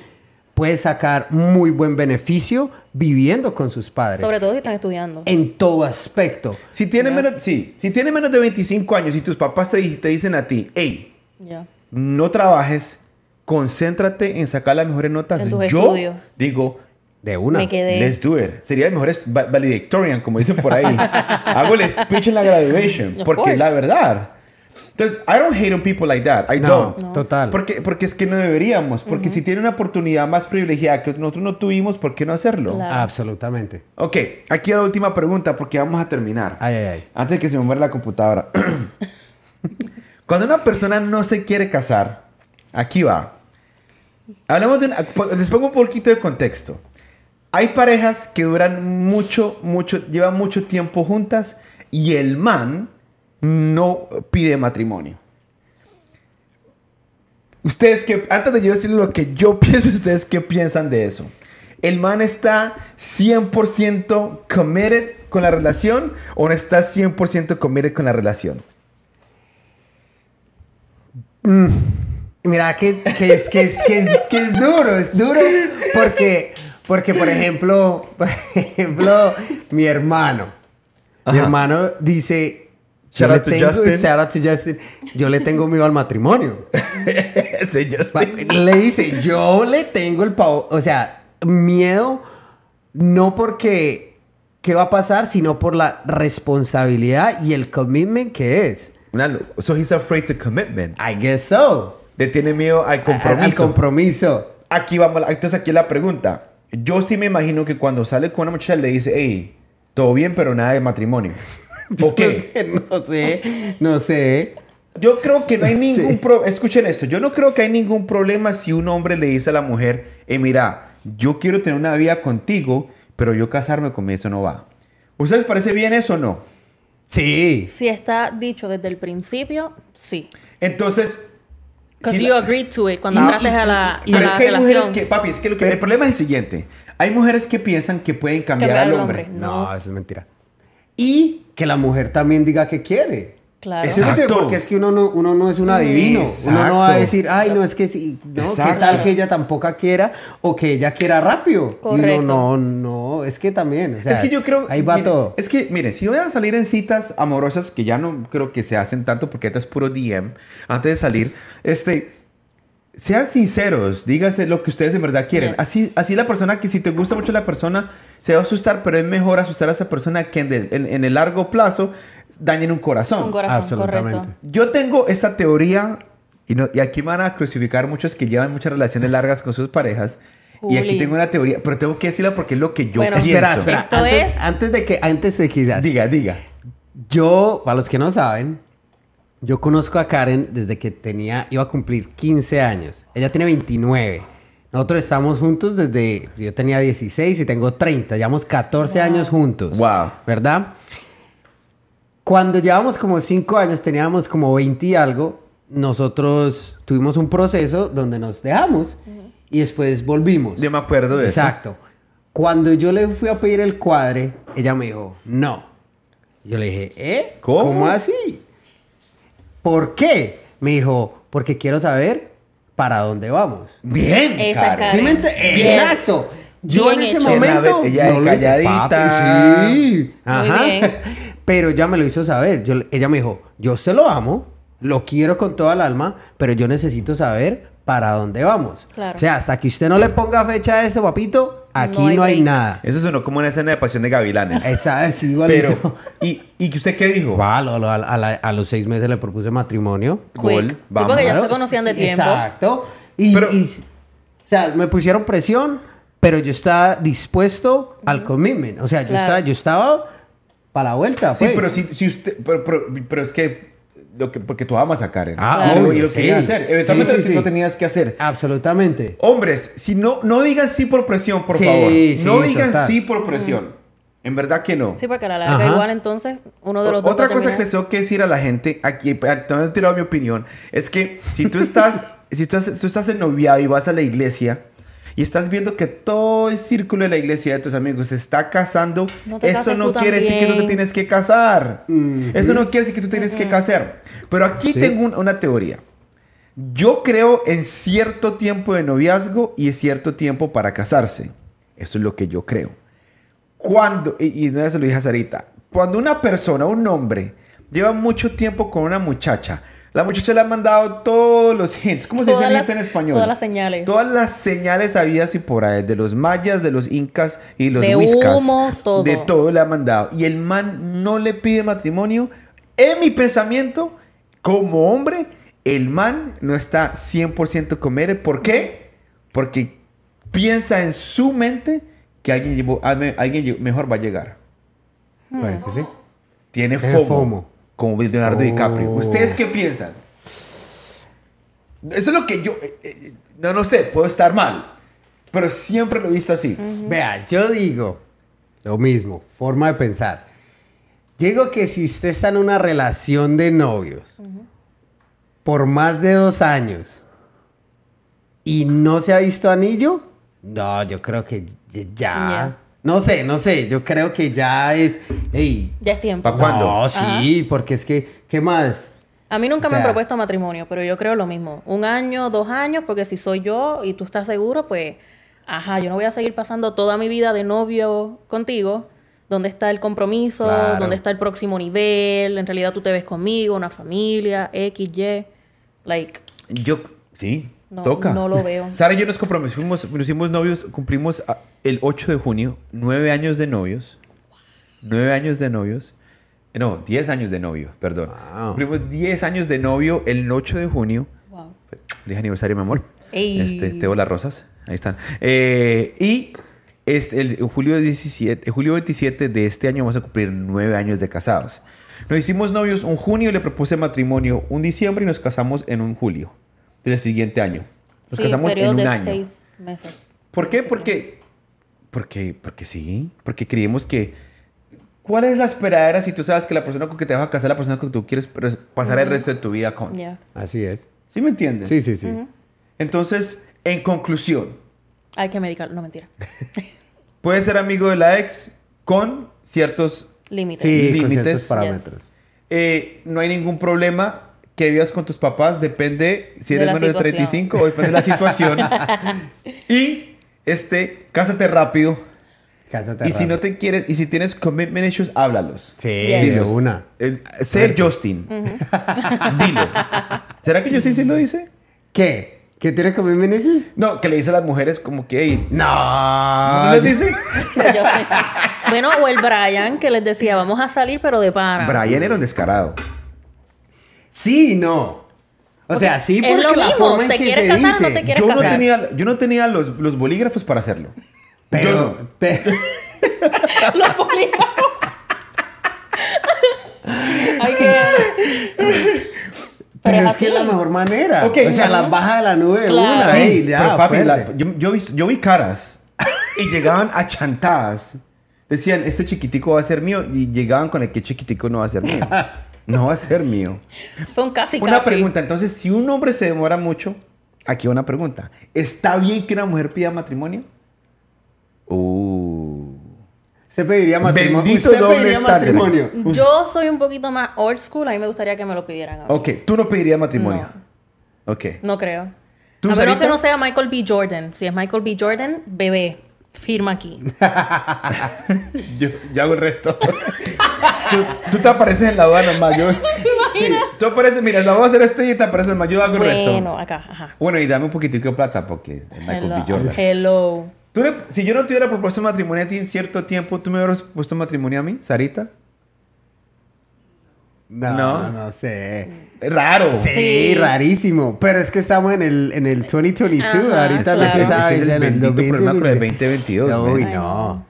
S2: puede sacar muy buen beneficio viviendo con sus padres.
S3: Sobre todo si están estudiando.
S2: en todo aspecto.
S1: Si tiene menos, sí, si tiene menos de 25 años y tus papás te, te dicen a ti, hey,
S3: Ya.
S1: no trabajes, concéntrate en sacar las mejores notas.
S3: En tus
S1: Yo
S3: estudios.
S1: digo,
S2: De una.
S3: Me quedé.
S1: Let's do it. Sería el mejor valedictorian, como dicen por ahí. [laughs] Hago el speech en la graduation.
S3: Of
S1: porque es la
S3: course.
S1: verdad. Entonces, I don't hate on people like that. I
S2: No,
S1: don't.
S2: total.
S1: Porque, porque es que no deberíamos. Porque si tiene una oportunidad más privilegiada que nosotros no tuvimos, ¿por qué no hacerlo?
S3: Claro.
S2: Absolutamente.
S1: Ok, aquí la última pregunta porque vamos a terminar.
S2: Ay, ay, ay.
S1: Antes de que se me muera la computadora. [coughs] Cuando una persona no se quiere casar, aquí va. Hablamos de una- les pongo un poquito de contexto. Hay parejas que duran mucho, mucho, llevan mucho tiempo juntas y el man no pide matrimonio. Ustedes que, antes de yo decirles lo que yo [laughs] pienso, ustedes qué piensan de eso. ¿El man está 100% committed con la relación o no está 100% committed con la relación?
S2: Mira, que, que es, que, es, que, es, que es duro, es duro porque, porque por ejemplo, [laughs] por ejemplo, mi hermano, mi hermano dice,
S1: Shout out to
S2: tengo,
S1: Justin.
S2: shout out to Justin, yo le tengo miedo al matrimonio. [laughs]
S1: Sí, Justin.
S2: Le dice, yo le tengo el pavo, o sea, miedo no porque qué va a pasar, sino por la responsabilidad y el commitment que es.
S1: So he's afraid to commitment.
S2: I guess so.
S1: Le tiene miedo al
S2: Al
S1: compromiso.
S2: compromiso.
S1: Aquí vamos, entonces aquí la pregunta. Yo sí me imagino que cuando sale con una muchacha le dice, hey, todo bien, pero nada de matrimonio. ¿O qué? [laughs]
S2: No sé, no sé, no sé.
S1: Yo creo que no hay [laughs] ningún
S2: Sí.
S1: pro... Escuchen esto. Yo no creo que hay ningún problema si un hombre le dice a la mujer, eh, mira, yo quiero tener una vida contigo, pero yo casarme con eso no va. ¿Ustedes parece bien eso o no?
S2: Sí.
S3: Si está dicho desde el principio, sí.
S1: Entonces...
S3: Because
S1: si
S3: you
S1: la-
S3: agreed to it cuando entraste
S1: y-
S3: a la,
S1: y-
S3: a
S1: pero
S3: la
S1: es que hay
S3: relación.
S1: mujeres que, papi, es que, lo que el problema es el siguiente. Hay mujeres que piensan que pueden cambiar,
S3: Cambiar
S1: al
S3: al
S1: hombre.
S3: hombre.
S2: No,
S3: No.
S2: eso es mentira. Y que la mujer también diga que quiere.
S3: Claro.
S1: Exacto.
S2: Porque es que uno no, uno no es un adivino. Uno no va a decir, ay, no, es que sí. No, ¿qué tal que ella tampoco quiera o que ella quiera rápido?
S3: Correcto.
S2: uno, no, no, es que también. o sea,
S1: es que yo creo.
S2: Ahí va
S1: mire,
S2: todo.
S1: Es que, mire, si voy a salir en citas amorosas, que ya no creo que se hacen tanto porque esto es puro DM, antes de salir, este. Sean sinceros, díganse lo que ustedes en verdad quieren.
S3: Yes.
S1: Así, así la persona que si te gusta mucho la persona, se va a asustar, pero es mejor asustar a esa persona que en, el- en- en el largo plazo dañen un corazón.
S3: Un corazón,
S2: Absolutamente.
S3: correcto.
S1: Yo tengo esta teoría, y, no- y aquí me van a crucificar muchos que llevan muchas relaciones largas con sus parejas. Y aquí
S3: Juli.
S1: tengo una teoría, pero tengo que decirla porque es lo que yo
S3: Bueno,
S1: pienso.
S2: Espera, espera. Antes,
S3: es-
S2: antes de que, antes de que
S1: Diga, diga.
S2: Yo, para los que no saben, yo conozco a Karen desde que tenía, iba a cumplir 15 años. Ella tiene 29. Nosotros estamos juntos desde, yo tenía 16 y tengo 30. Llevamos 14 años juntos.
S1: Wow.
S2: ¿Verdad? Cuando llevamos como 5 años, teníamos como 20 y algo, nosotros tuvimos un proceso donde nos dejamos y después volvimos.
S1: Yo me acuerdo de eso.
S2: Exacto. Cuando yo le fui a pedir el cuadre, ella me dijo, no. Yo le dije, ¿eh?
S1: ¿Cómo?
S2: así? ¿Por qué? Me dijo, porque quiero saber para dónde vamos.
S1: Bien,
S3: Esa es
S1: Karen.
S2: ¿Sí me
S3: Karen.
S2: ente-
S3: Yes.
S2: Exacto. Yo
S3: Bien
S2: en ese
S3: hecho.
S2: momento.
S1: Ella es calladita.
S2: Papi, sí. Ajá.
S3: bien. [laughs]
S2: Pero ella me lo hizo saber. Yo- ella me dijo, yo usted lo amo, lo quiero con toda el alma, pero yo necesito saber para dónde vamos.
S3: Claro.
S2: O sea, hasta que usted no le ponga fecha a eso, papito, aquí
S3: No hay
S2: no hay,
S3: break.
S2: nada.
S1: Eso sonó como una escena de Pasión de Gavilanes.
S2: Es igualito.
S1: Pero, ¿y, ¿y usted qué dijo?
S2: Va, lo- lo- a, a la- a los seis meses le propuse matrimonio.
S1: Gol,
S3: Quick. Sí, porque ya se conocían de
S2: sí,
S3: tiempo.
S2: Exacto. Y,
S1: Pero-
S2: y- o sea, me pusieron presión, pero yo estaba dispuesto al commitment. O sea, yo,
S3: Claro.
S2: estaba, yo estaba para la vuelta.
S1: Sí,
S2: pues.
S1: pero si, si usted. Pero, pero- pero es que. Lo que, porque tú amas a Karen.
S2: Ah,
S1: lo-
S2: obvio,
S1: y lo
S2: sí.
S1: querías hacer. Eventualmente
S2: Sí,
S1: lo-
S2: sí, sí.
S1: lo tenías que hacer.
S2: Absolutamente.
S1: Hombres, si no, no digan sí por presión, por
S2: Sí,
S1: favor.
S2: sí,
S1: no digan
S2: total.
S1: sí por presión. En verdad que no.
S3: Sí, porque a la larga
S2: Ajá.
S3: igual entonces uno de los dos
S1: Otra cosa que
S3: terminar-
S1: les tengo que decir a la gente, aquí, te he tirado mi opinión, es que si tú estás, [laughs] si tú, estás- tú estás en noviado y vas a la iglesia y estás viendo que todo el círculo de la iglesia de tus amigos se está casando,
S3: No
S1: eso no quiere decir que tú te
S3: también.
S1: tienes que casar. Eso no quiere decir que tú tienes que casar. Pero aquí
S2: Sí.
S1: tengo un- una teoría. Yo creo en cierto tiempo de noviazgo y en cierto tiempo para casarse. Eso es lo que yo creo. Cuando, y, y no se lo dije a Sarita, cuando una persona, un hombre, lleva mucho tiempo con una muchacha, la muchacha le ha mandado todos los hints. ¿Cómo se dice
S3: Todas
S1: hints
S3: las-
S1: en español?
S3: todas las señales.
S1: Todas las señales habidas y por ahí, de los mayas, de los incas y los
S3: De
S1: whiskas.
S3: humo, todo.
S1: De todo le ha mandado. Y el man no le pide matrimonio. En mi pensamiento, como hombre, el man no está 100% con Mere. ¿Por qué? Porque piensa en su mente que alguien, llevó- alguien mejor va a llegar.
S2: Que sí.
S1: Tiene
S2: Tiene
S1: FOMO,
S2: FOMO.
S1: Como Leonardo
S2: Oh.
S1: DiCaprio. ¿Ustedes qué piensan? Eso es lo que yo... eh, eh, no, no sé, puedo estar mal. Pero siempre lo he visto así.
S2: Vea, yo digo lo mismo, forma de pensar. Digo que si usted está en una relación de novios por más de dos años y no se ha visto anillo, no, yo creo que ya.
S3: Ya.
S2: No sé, no sé, yo creo que ya es. Ey,
S3: Ya es tiempo.
S1: Pa' ¿Cuándo?
S2: No, sí, porque es que, ¿qué más?
S3: A mí nunca
S2: O
S3: me han propuesto matrimonio, pero yo creo lo mismo. Un año, dos años, porque si soy yo y tú estás seguro, pues, ajá, yo no voy a seguir pasando toda mi vida de novio contigo. ¿Dónde está el compromiso?
S2: Claro.
S3: ¿Dónde está el próximo nivel? En realidad tú te ves conmigo, una familia, X, Y. Like,
S1: Yo... Sí,
S3: No,
S1: toca.
S3: no lo veo. [laughs]
S1: Sara y yo nos comprometimos, nos hicimos novios, cumplimos ah, el 8 de junio, nueve años de novios. Nueve años de novios. No, 10 años de novio, perdón.
S2: Wow.
S1: Cumplimos 10 años de novio el 8 de junio.
S3: wow.
S1: Feliz aniversario, mi amor.
S3: Ey.
S1: Este, te doy las rosas. Ahí están. Eh, y este, el, julio, 17, el julio 27 de este año vamos a cumplir nueve años de casados. Nos hicimos novios un junio, le propuse matrimonio un diciembre y nos casamos en un julio del siguiente año. Nos
S3: Sí,
S1: casamos en un
S3: de
S1: año.
S3: seis meses.
S1: ¿Por qué?
S3: Sí,
S1: Porque, porque, porque sí. Porque creímos que... ¿Cuál es la esperadera si tú sabes que la persona con que te vas a casar es la persona con que tú quieres pasar el resto de tu vida con?
S3: Ya.
S2: Así es.
S1: ¿Sí me entiendes?
S2: Sí, sí, sí.
S1: Entonces, en conclusión,
S3: Hay que medicar, no mentira. [laughs]
S1: puedes ser amigo de la ex con ciertos...
S3: Límites.
S2: Sí, con
S1: Límites.
S2: ciertos parámetros.
S3: Yes.
S1: eh, no hay ningún problema que vivas con tus papás. Depende si
S3: De
S1: eres
S3: la
S1: menos de
S3: situación.
S1: 35 o depende de la situación. [laughs] y, este, cásate rápido.
S2: Cásate
S1: Y si no te quieres... Y si tienes commitment issues, háblalos.
S2: Sí,
S3: Yes.
S2: de una.
S1: Eh, sé Justin. [laughs] Dilo. ¿Será que Justin sí lo dice?
S2: ¿Qué? ¿Qué tiene que ver Vinicius?
S1: No, que le dice a las mujeres como que... "Ey,
S2: No.
S1: ¿No les dice? [laughs]
S3: Bueno, o el Brian que les decía, vamos a salir, pero de pana.
S1: Brian era un descarado.
S2: Sí y no. O sea, sí
S3: es
S2: porque
S3: lo
S2: la
S3: mismo,
S2: forma en
S3: ¿te
S2: que
S3: quieres
S2: se
S3: casar o
S2: dice.
S3: no te quieres
S1: Yo no
S3: casar?
S1: tenía, yo no tenía los, los bolígrafos para hacerlo.
S2: Pero,
S1: Yo no.
S2: pe- [laughs]
S3: Los polígrafos. Hay que...
S2: pero
S3: es
S2: es que es la mejor manera.
S1: Ok,
S2: o sea,
S1: ajá.
S2: las baja de la nube de
S3: Claro.
S2: una.
S3: Sí,
S2: ey, ya,
S1: pero papi, la-
S2: fuerte.
S1: yo, yo vi, yo vi caras y llegaban achantadas. Decían, este chiquitico va a ser mío y llegaban con el que chiquitico no va a ser mío. [laughs] No va a ser mío.
S3: Fue un casi
S1: Una
S3: casi.
S1: pregunta, entonces, si un hombre se demora mucho, aquí una pregunta. ¿Está bien que una mujer pida matrimonio? Uh.
S2: Usted pediría matrimonio.
S1: Bendito
S2: Usted
S1: doble
S2: pediría matrimonio.
S3: Yo soy un poquito más old school, a mí me gustaría que me lo pidieran a mí.
S1: Ok, tú no pedirías matrimonio. Ok.
S3: No creo.
S1: ¿Tú,
S3: a menos
S1: Sarita?
S3: que no sea Michael B. Jordan. Si es Michael B. Jordan, bebé, firma aquí. [laughs]
S1: Yo, yo hago el resto. [laughs] tú, tú te apareces en la aduana más. Yo, [laughs] sí, tú apareces, mira, la voy a hacer esto y te apareces más. Yo hago el resto.
S3: bueno, acá, ajá.
S1: Bueno, y dame un poquitico de plata porque es Michael
S3: Hello.
S1: B. Jordan.
S3: Hello.
S1: Tú le- si yo no te hubiera propuesto matrimonio a ti en cierto tiempo, ¿tú me hubieras puesto matrimonio a mí, Sarita?
S2: No,
S1: No.
S2: no, sé.
S1: Es raro.
S2: Sí,
S3: Sí.
S2: rarísimo. Pero es que estamos en el, en el 2022.
S3: Ajá,
S2: Ahorita no
S3: claro.
S2: se sabe.
S1: Ese es el bendito
S2: 2020.
S1: problema con el 2022,
S2: Uy,
S3: Ay,
S2: no.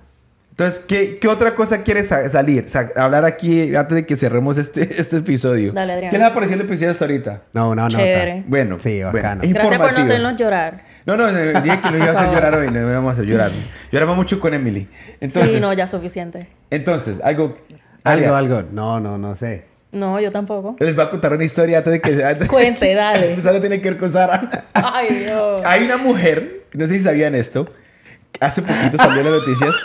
S3: No.
S1: Entonces, ¿qué, qué otra cosa quieres sa- salir? Sa- hablar aquí antes de que cerremos este, [laughs] este episodio.
S3: Dale, Adrián.
S1: ¿Qué les ha parecido el episodio hasta ahorita?
S2: No, no, no.
S3: Chévere.
S1: Bueno.
S2: Sí,
S1: bueno.
S2: bacano.
S1: Es
S3: Gracias por no hacernos llorar.
S1: No, no, eh, dije que nos iba a hacer [laughs] llorar hoy, no me vamos a hacer llorar. Lloramos mucho con Emily. Entonces,
S3: sí, no, ya suficiente.
S1: entonces algo...
S2: Algo, algo. No, no, no sé.
S3: No, yo tampoco.
S1: Les voy a contar una historia antes de que... antes-
S3: Cuente, dale. [laughs]
S1: Esto no tiene que ver con Sara.
S3: Ay, Dios.
S1: Hay una mujer, no sé si sabían esto, hace poquito salió en las noticias.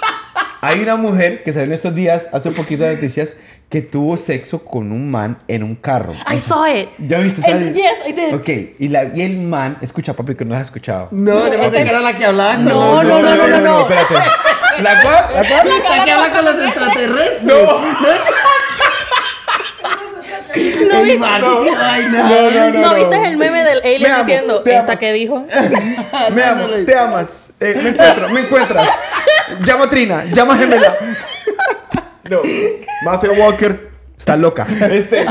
S1: Hay una mujer que salió en estos días, hace poquito las noticias, que tuvo sexo con un man en un carro.
S3: I saw it.
S1: ¿Ya viste? ¿sabes?
S3: yes, I did.
S1: Ok, y, la, y el man, escucha papi que no lo has escuchado.
S2: No, yo pensé que era la que hablaba con
S3: No, no, no, no, no, no.
S1: espérate. ¿La cual? ¿La cual?
S2: La que habla con los extraterrestres.
S1: No.
S3: No, vi-
S1: No. No, no, no.
S3: ¿No viste el meme del alien diciendo, esta que dijo? [laughs]
S1: Me amo, te amas. Eh, me encuentro, me encuentras. Llama a Trina, llama a Gemela. No, Mafia Walker está loca. Este.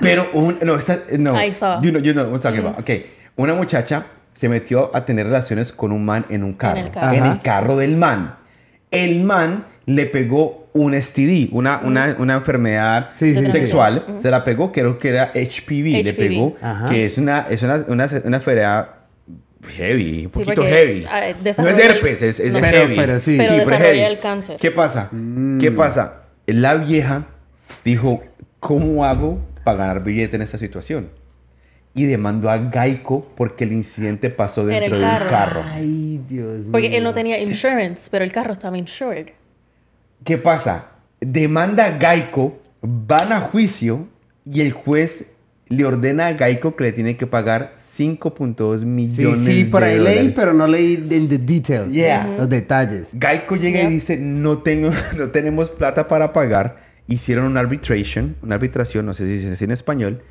S1: Pero un. No, esta. No.
S3: I saw.
S1: You know, you know what I'm talking about. Ok. Una muchacha se metió a tener relaciones con un man en un carro.
S3: el carro.
S1: En el carro del man. El man le pegó un STD, una, una, una enfermedad
S2: Sí, sí, sí.
S1: sexual. Se la pegó, creo que era HPV. Le
S3: HPV.
S1: pegó,
S2: Ajá.
S1: que es una, es una, una, una enfermedad heavy, un
S3: Sí,
S1: poquito heavy.
S3: ah,
S1: no es herpes, es, es
S3: no.
S2: Pero-
S1: heavy.
S2: pero sí.
S3: Pero
S1: pero heavy.
S3: el cáncer.
S1: ¿Qué pasa? ¿Qué pasa? La vieja dijo, ¿cómo hago para ganar billete en esta situación? Y demandó a Geico porque el incidente pasó
S3: En el
S1: dentro de un
S3: carro.
S1: carro.
S2: Ay, Dios mío.
S3: Porque él no tenía insurance, pero el carro estaba insured.
S1: ¿Qué pasa? Demanda a Geico, van a juicio y el juez le ordena a Geico que le tiene que pagar 5.2
S2: Sí,
S1: millones
S2: sí, por
S1: de
S2: ahí leí, pero no leí en the details.
S1: Yeah.
S2: Los detalles.
S1: Geico llega
S3: Yeah.
S1: y dice, no, tengo, [laughs] no tenemos plata para pagar. Hicieron una arbitration, una arbitración, no sé si se dice en español.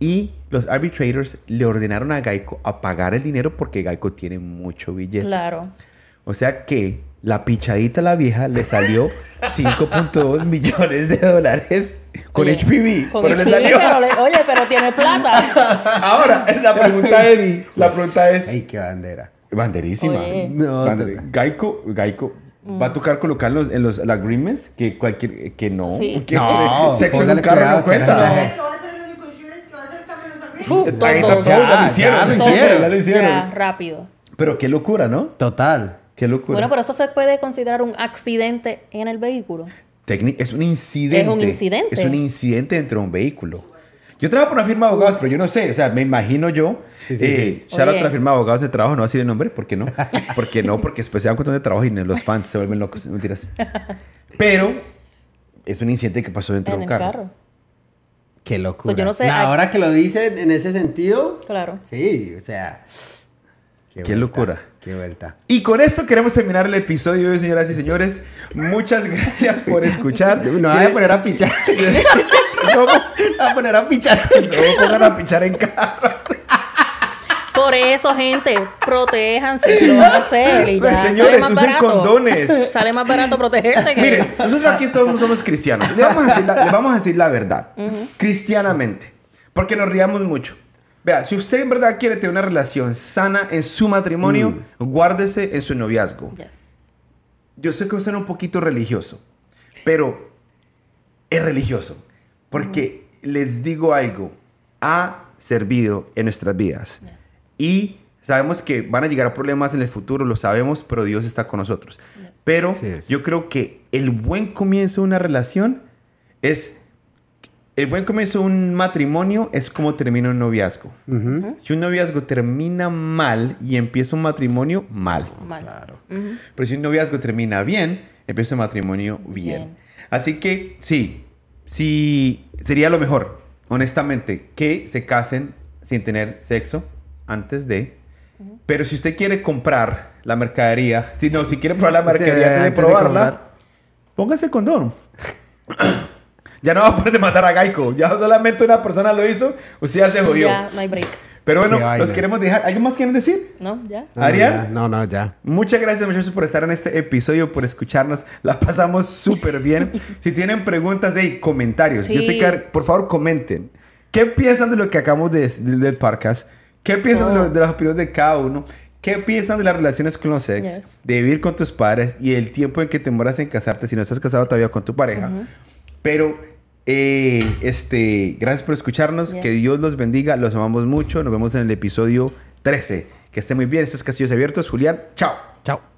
S1: Y los arbitrators le ordenaron a Geico a pagar el dinero porque Geico tiene mucho billete.
S3: Claro.
S1: O sea que la pichadita a la vieja le salió [laughs] 5.2 millones de dólares con
S3: Oye,
S1: HPV.
S3: Con
S1: pero le
S3: HPV,
S1: salió.
S3: pero le- oye, pero tiene plata. [laughs]
S1: Ahora, la [laughs] pregunta es,
S2: Sí.
S1: la pregunta es,
S2: Ay, qué bandera.
S1: banderísima.
S3: Oye.
S2: No,
S1: Bandera-
S2: no.
S1: Geico, Geico va a tocar colocar en los, en los agreements que cualquier que no,
S3: Sí.
S1: que
S2: No,
S1: sexo en un carro
S2: cuidado,
S1: no cuenta.
S2: carajo.
S4: ¿Sabe que va a ser el único insurance que va a hacer cambio en los agreements?
S3: Todos.
S1: ya lo hicieron.
S2: ya lo hicieron.
S1: Ya,
S3: rápido.
S1: Pero qué locura, ¿no?
S2: Total.
S1: Qué locura.
S3: Bueno, pero eso se puede considerar un accidente en el vehículo.
S1: Es un incidente.
S3: Es un incidente.
S1: Es un incidente dentro de un vehículo. Yo trabajo por una firma de abogados, pero yo no sé. O sea, me imagino yo.
S2: Sí, sí,
S1: eh,
S2: sí.
S1: shout out
S3: Oye.
S1: a la firma de abogados de trabajo, no voy a decir el nombre, ¿por qué no? [laughs] ¿Por qué no? Porque después se dan cuenta de trabajo y los fans se vuelven locos. Mentiras. [laughs] Pero es un incidente que pasó dentro
S3: En
S1: de un carro.
S3: carro.
S2: Qué locura.
S3: So, yo no sé,
S2: Nah, Ahora que lo dice en ese sentido,
S3: Claro.
S2: sí, o sea.
S1: Qué locura.
S2: Qué vuelta.
S1: Y con esto queremos terminar el episodio de hoy, señoras y señores. Muchas gracias por escuchar. [laughs]
S2: No voy a poner a pichar. [laughs]
S1: ¿Cómo?
S2: voy a poner a pichar.
S1: No pongan a pinchar en carro.
S3: Por eso, gente, protéjanse si lo van a hacer. Y ya
S1: Señores,
S3: sale más
S1: usen
S3: barato.
S1: condones.
S3: Sale más barato protegerse que...
S1: Miren, [laughs] nosotros aquí todos somos cristianos. Le vamos a decir la, le vamos a decir la verdad. Cristianamente. Porque nos riamos mucho. Vea, si usted en verdad quiere tener una relación sana en su matrimonio, guárdese en su noviazgo.
S3: Yes.
S1: Yo sé que usted es un poquito religioso, pero es religioso. Porque les digo algo, ha servido en nuestras vidas.
S3: Yes.
S1: Y sabemos que van a llegar problemas en el futuro, lo sabemos, pero Dios está con nosotros. Pero
S2: Sí es.
S1: yo creo que el buen comienzo de una relación es... El buen comienzo de un matrimonio es como termina un noviazgo. Si un noviazgo termina mal y empieza un matrimonio, mal.
S3: Mal.
S2: Claro.
S1: Pero si un noviazgo termina bien, empiece el matrimonio bien.
S3: Bien.
S1: Así que sí, sí, sería lo mejor, honestamente, que se casen sin tener sexo antes de. Pero si usted quiere comprar la mercadería, [laughs] si no, si quiere probar la mercadería
S2: Sí,
S1: antes de
S2: antes de
S1: probarla,
S2: comprar.
S1: póngase condón. [laughs] ya no va a poder demandar a Geico. Ya solamente una persona lo hizo, usted ya se jodió.
S3: Ya, no hay break.
S1: Pero bueno,
S2: Qué
S1: los queremos dejar. ¿Algo más quieren decir?
S3: ¿No? ¿Ya?
S2: No,
S1: ¿Arián?
S2: ya. No, no, ya.
S1: Muchas gracias muchachos por estar en este episodio, por escucharnos. La pasamos súper bien. [laughs] si tienen preguntas, hey, comentarios. Yo sé
S3: Sí.
S1: que, por favor, comenten. ¿Qué piensan de lo que acabamos de decir del podcast? ¿Qué piensan de, lo-
S3: Oh.
S1: de las opiniones de cada uno? ¿Qué piensan de las relaciones con los ex?
S3: Yes.
S1: De vivir con tus padres y el tiempo en que te demoras en casarte si no estás casado todavía con tu pareja. Pero, eh, este, gracias por escucharnos.
S3: Yes.
S1: Que Dios los bendiga. Los amamos mucho. Nos vemos en el episodio 13. Que esté muy bien. Estos Castillos Abiertos. Julián, chao.
S2: Chao.